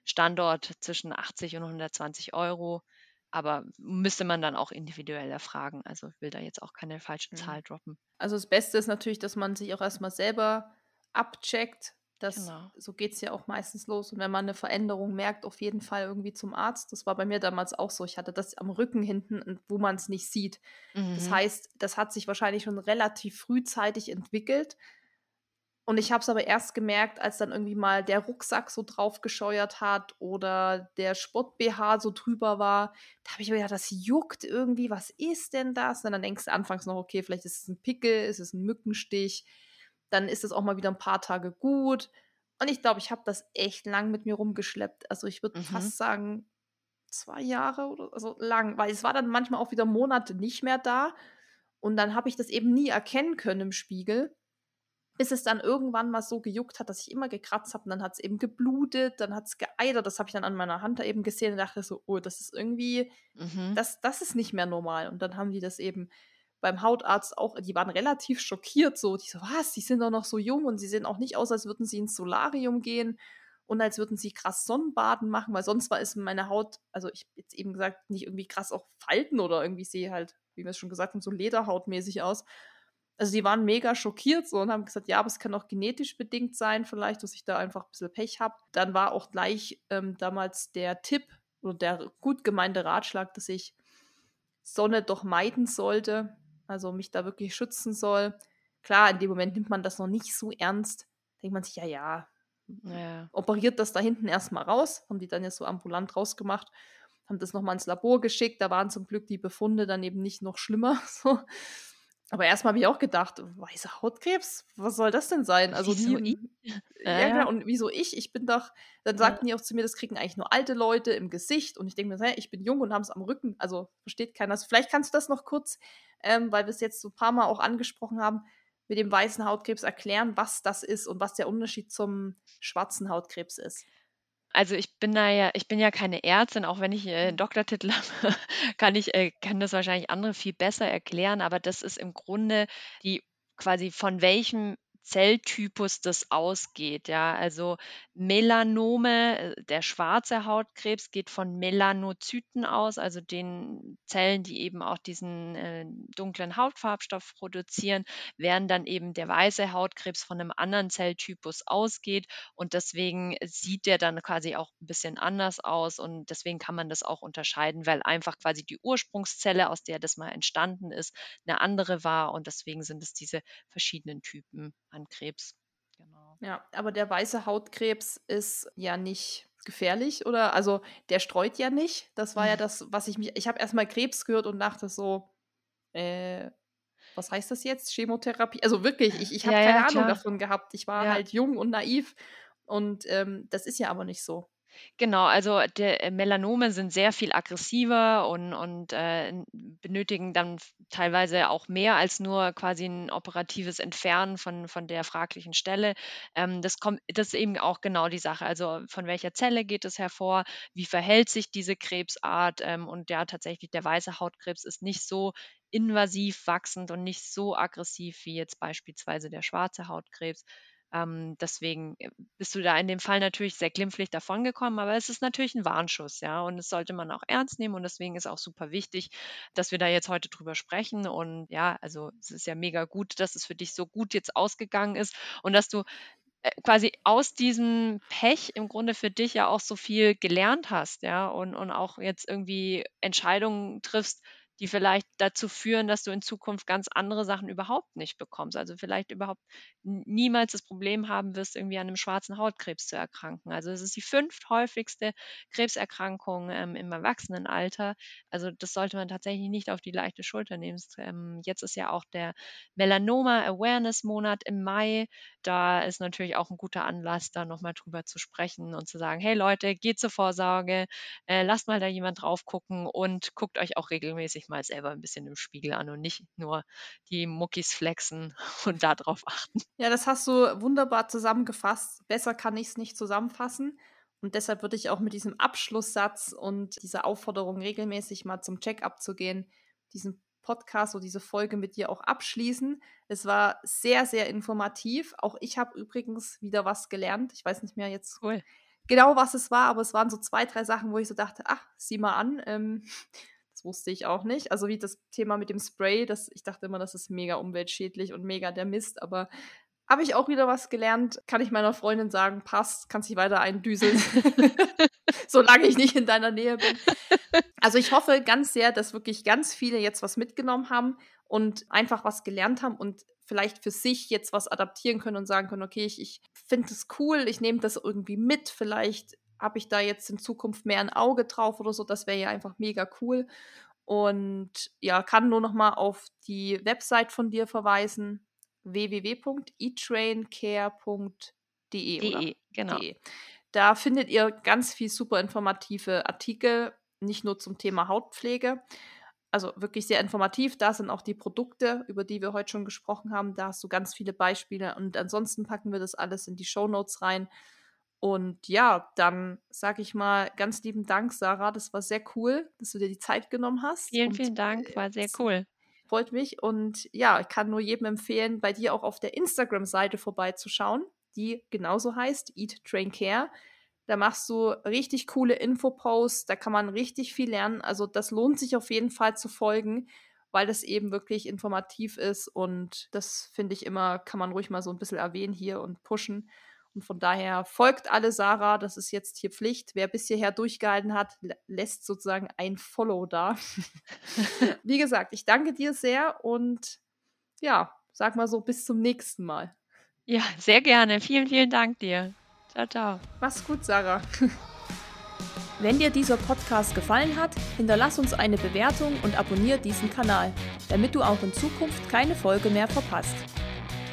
Standort zwischen 80 und 120 Euro. Aber müsste man dann auch individuell erfragen. Also ich will da jetzt auch keine falsche mhm. Zahl droppen. Also das Beste ist natürlich, dass man sich auch erstmal selber abcheckt, das, genau. So geht es ja auch meistens los. Und wenn man eine Veränderung merkt, auf jeden Fall irgendwie zum Arzt. Das war bei mir damals auch so. Ich hatte das am Rücken hinten, wo man es nicht sieht. Mhm. Das heißt, das hat sich wahrscheinlich schon relativ frühzeitig entwickelt. Und ich habe es aber erst gemerkt, als dann irgendwie mal der Rucksack so drauf gescheuert hat oder der Sport-BH so drüber war. Da habe ich mir gedacht, das juckt irgendwie. Was ist denn das? Und dann denkst du anfangs noch, okay, vielleicht ist es ein Pickel, ist es ein Mückenstich dann ist es auch mal wieder ein paar Tage gut. Und ich glaube, ich habe das echt lang mit mir rumgeschleppt. Also ich würde mhm. fast sagen, zwei Jahre oder so also lang, weil es war dann manchmal auch wieder Monate nicht mehr da. Und dann habe ich das eben nie erkennen können im Spiegel, bis es dann irgendwann mal so gejuckt hat, dass ich immer gekratzt habe. Und dann hat es eben geblutet, dann hat es geeidert. Das habe ich dann an meiner Hand da eben gesehen und dachte so, oh, das ist irgendwie, mhm. das, das ist nicht mehr normal. Und dann haben die das eben beim Hautarzt auch, die waren relativ schockiert so. Die so, was, die sind doch noch so jung und sie sehen auch nicht aus, als würden sie ins Solarium gehen und als würden sie krass Sonnenbaden machen, weil sonst war es meine Haut, also ich jetzt eben gesagt, nicht irgendwie krass auch Falten oder irgendwie sehe halt, wie wir es schon gesagt haben, so lederhautmäßig aus. Also die waren mega schockiert so und haben gesagt, ja, aber es kann auch genetisch bedingt sein, vielleicht, dass ich da einfach ein bisschen Pech habe. Dann war auch gleich ähm, damals der Tipp oder der gut gemeinte Ratschlag, dass ich Sonne doch meiden sollte, also mich da wirklich schützen soll. Klar, in dem Moment nimmt man das noch nicht so ernst. Denkt man sich, ja, ja, ja. operiert das da hinten erstmal raus. Haben die dann ja so ambulant rausgemacht. Haben das nochmal ins Labor geschickt. Da waren zum Glück die Befunde dann eben nicht noch schlimmer. So. Aber erstmal habe ich auch gedacht, weißer Hautkrebs, was soll das denn sein? Also wieso nie, ja, ja, genau. Und wieso ich? Ich bin doch, dann sagten ja. die auch zu mir, das kriegen eigentlich nur alte Leute im Gesicht. Und ich denke mir, ich bin jung und haben es am Rücken. Also versteht keiner. Also vielleicht kannst du das noch kurz, ähm, weil wir es jetzt so ein paar Mal auch angesprochen haben, mit dem weißen Hautkrebs erklären, was das ist und was der Unterschied zum schwarzen Hautkrebs ist? Also ich bin da ja, ich bin ja keine Ärztin, auch wenn ich äh, einen Doktortitel habe, kann ich, äh, kann das wahrscheinlich andere viel besser erklären, aber das ist im Grunde die quasi von welchem Zelltypus das ausgeht. Ja, also Melanome, äh, der schwarze Hautkrebs geht von Melanozyten aus, also den Zellen, die eben auch diesen äh, dunklen Hautfarbstoff produzieren, während dann eben der weiße Hautkrebs von einem anderen Zelltypus ausgeht und deswegen sieht der dann quasi auch ein bisschen anders aus und deswegen kann man das auch unterscheiden, weil einfach quasi die Ursprungszelle, aus der das mal entstanden ist, eine andere war und deswegen sind es diese verschiedenen Typen an Krebs. Genau. Ja, aber der weiße Hautkrebs ist ja nicht gefährlich oder also der streut ja nicht. Das war ja das, was ich mich. Ich habe erstmal Krebs gehört und dachte so, äh, was heißt das jetzt? Chemotherapie? Also wirklich, ich, ich habe ja, keine ja, Ahnung davon gehabt. Ich war ja. halt jung und naiv und ähm, das ist ja aber nicht so. Genau, also der äh, Melanome sind sehr viel aggressiver und und, äh, benötigen dann teilweise auch mehr als nur quasi ein operatives Entfernen von von der fraglichen Stelle. Ähm, das kommt das ist eben auch genau die Sache. Also, von welcher Zelle geht es hervor? Wie verhält sich diese Krebsart? Ähm, und ja, tatsächlich, der weiße Hautkrebs ist nicht so invasiv wachsend und nicht so aggressiv wie jetzt beispielsweise der schwarze Hautkrebs. Ähm, deswegen äh, bist du da in dem Fall natürlich sehr glimpflich davongekommen, aber es ist natürlich ein Warnschuss, ja, und das sollte man auch ernst nehmen und deswegen ist auch super wichtig, dass wir da jetzt heute drüber sprechen und ja, also es ist ja mega gut, dass es für dich so gut jetzt ausgegangen ist und dass du äh, quasi aus diesem Pech im Grunde für dich ja auch so viel gelernt hast, ja, und, und auch jetzt irgendwie Entscheidungen triffst, die vielleicht dazu führen, dass du in Zukunft ganz andere Sachen überhaupt nicht bekommst. Also vielleicht überhaupt niemals das Problem haben wirst, irgendwie an einem schwarzen Hautkrebs zu erkranken. Also es ist die fünfthäufigste Krebserkrankung ähm, im Erwachsenenalter. Also das sollte man tatsächlich nicht auf die leichte Schulter nehmen. Ähm, jetzt ist ja auch der Melanoma Awareness Monat im Mai. Da ist natürlich auch ein guter Anlass, da nochmal drüber zu sprechen und zu sagen, hey Leute, geht zur Vorsorge, äh, lasst mal da jemand drauf gucken und guckt euch auch regelmäßig mal selber ein bisschen im Spiegel an und nicht nur die Muckis flexen und darauf achten. Ja, das hast du wunderbar zusammengefasst. Besser kann ich es nicht zusammenfassen. Und deshalb würde ich auch mit diesem Abschlusssatz und dieser Aufforderung, regelmäßig mal zum Check-up zu gehen, diesen Podcast oder diese Folge mit dir auch abschließen. Es war sehr, sehr informativ. Auch ich habe übrigens wieder was gelernt. Ich weiß nicht mehr jetzt cool. genau, was es war, aber es waren so zwei, drei Sachen, wo ich so dachte, ach, sieh mal an. Ähm, wusste ich auch nicht. Also wie das Thema mit dem Spray, das, ich dachte immer, das ist mega umweltschädlich und mega der Mist, aber habe ich auch wieder was gelernt. Kann ich meiner Freundin sagen, passt, kannst dich weiter eindüseln, solange ich nicht in deiner Nähe bin. Also ich hoffe ganz sehr, dass wirklich ganz viele jetzt was mitgenommen haben und einfach was gelernt haben und vielleicht für sich jetzt was adaptieren können und sagen können, okay, ich, ich finde das cool, ich nehme das irgendwie mit, vielleicht habe ich da jetzt in Zukunft mehr ein Auge drauf oder so. Das wäre ja einfach mega cool. Und ja, kann nur noch mal auf die Website von dir verweisen: www.etraincare.de. De, genau. De. Da findet ihr ganz viel super informative Artikel, nicht nur zum Thema Hautpflege. Also wirklich sehr informativ. Da sind auch die Produkte, über die wir heute schon gesprochen haben. Da hast du ganz viele Beispiele. Und ansonsten packen wir das alles in die Show Notes rein. Und ja, dann sage ich mal ganz lieben Dank, Sarah. Das war sehr cool, dass du dir die Zeit genommen hast. Vielen, und, vielen Dank, war sehr cool. Freut mich. Und ja, ich kann nur jedem empfehlen, bei dir auch auf der Instagram-Seite vorbeizuschauen, die genauso heißt, Eat, Train, Care. Da machst du richtig coole Infoposts, da kann man richtig viel lernen. Also das lohnt sich auf jeden Fall zu folgen, weil das eben wirklich informativ ist und das finde ich immer, kann man ruhig mal so ein bisschen erwähnen hier und pushen. Und von daher folgt alle Sarah, das ist jetzt hier Pflicht. Wer bis hierher durchgehalten hat, lässt sozusagen ein Follow da. Wie gesagt, ich danke dir sehr und ja, sag mal so, bis zum nächsten Mal. Ja, sehr gerne. Vielen, vielen Dank dir. Ciao, ciao. Mach's gut, Sarah. Wenn dir dieser Podcast gefallen hat, hinterlass uns eine Bewertung und abonniere diesen Kanal, damit du auch in Zukunft keine Folge mehr verpasst.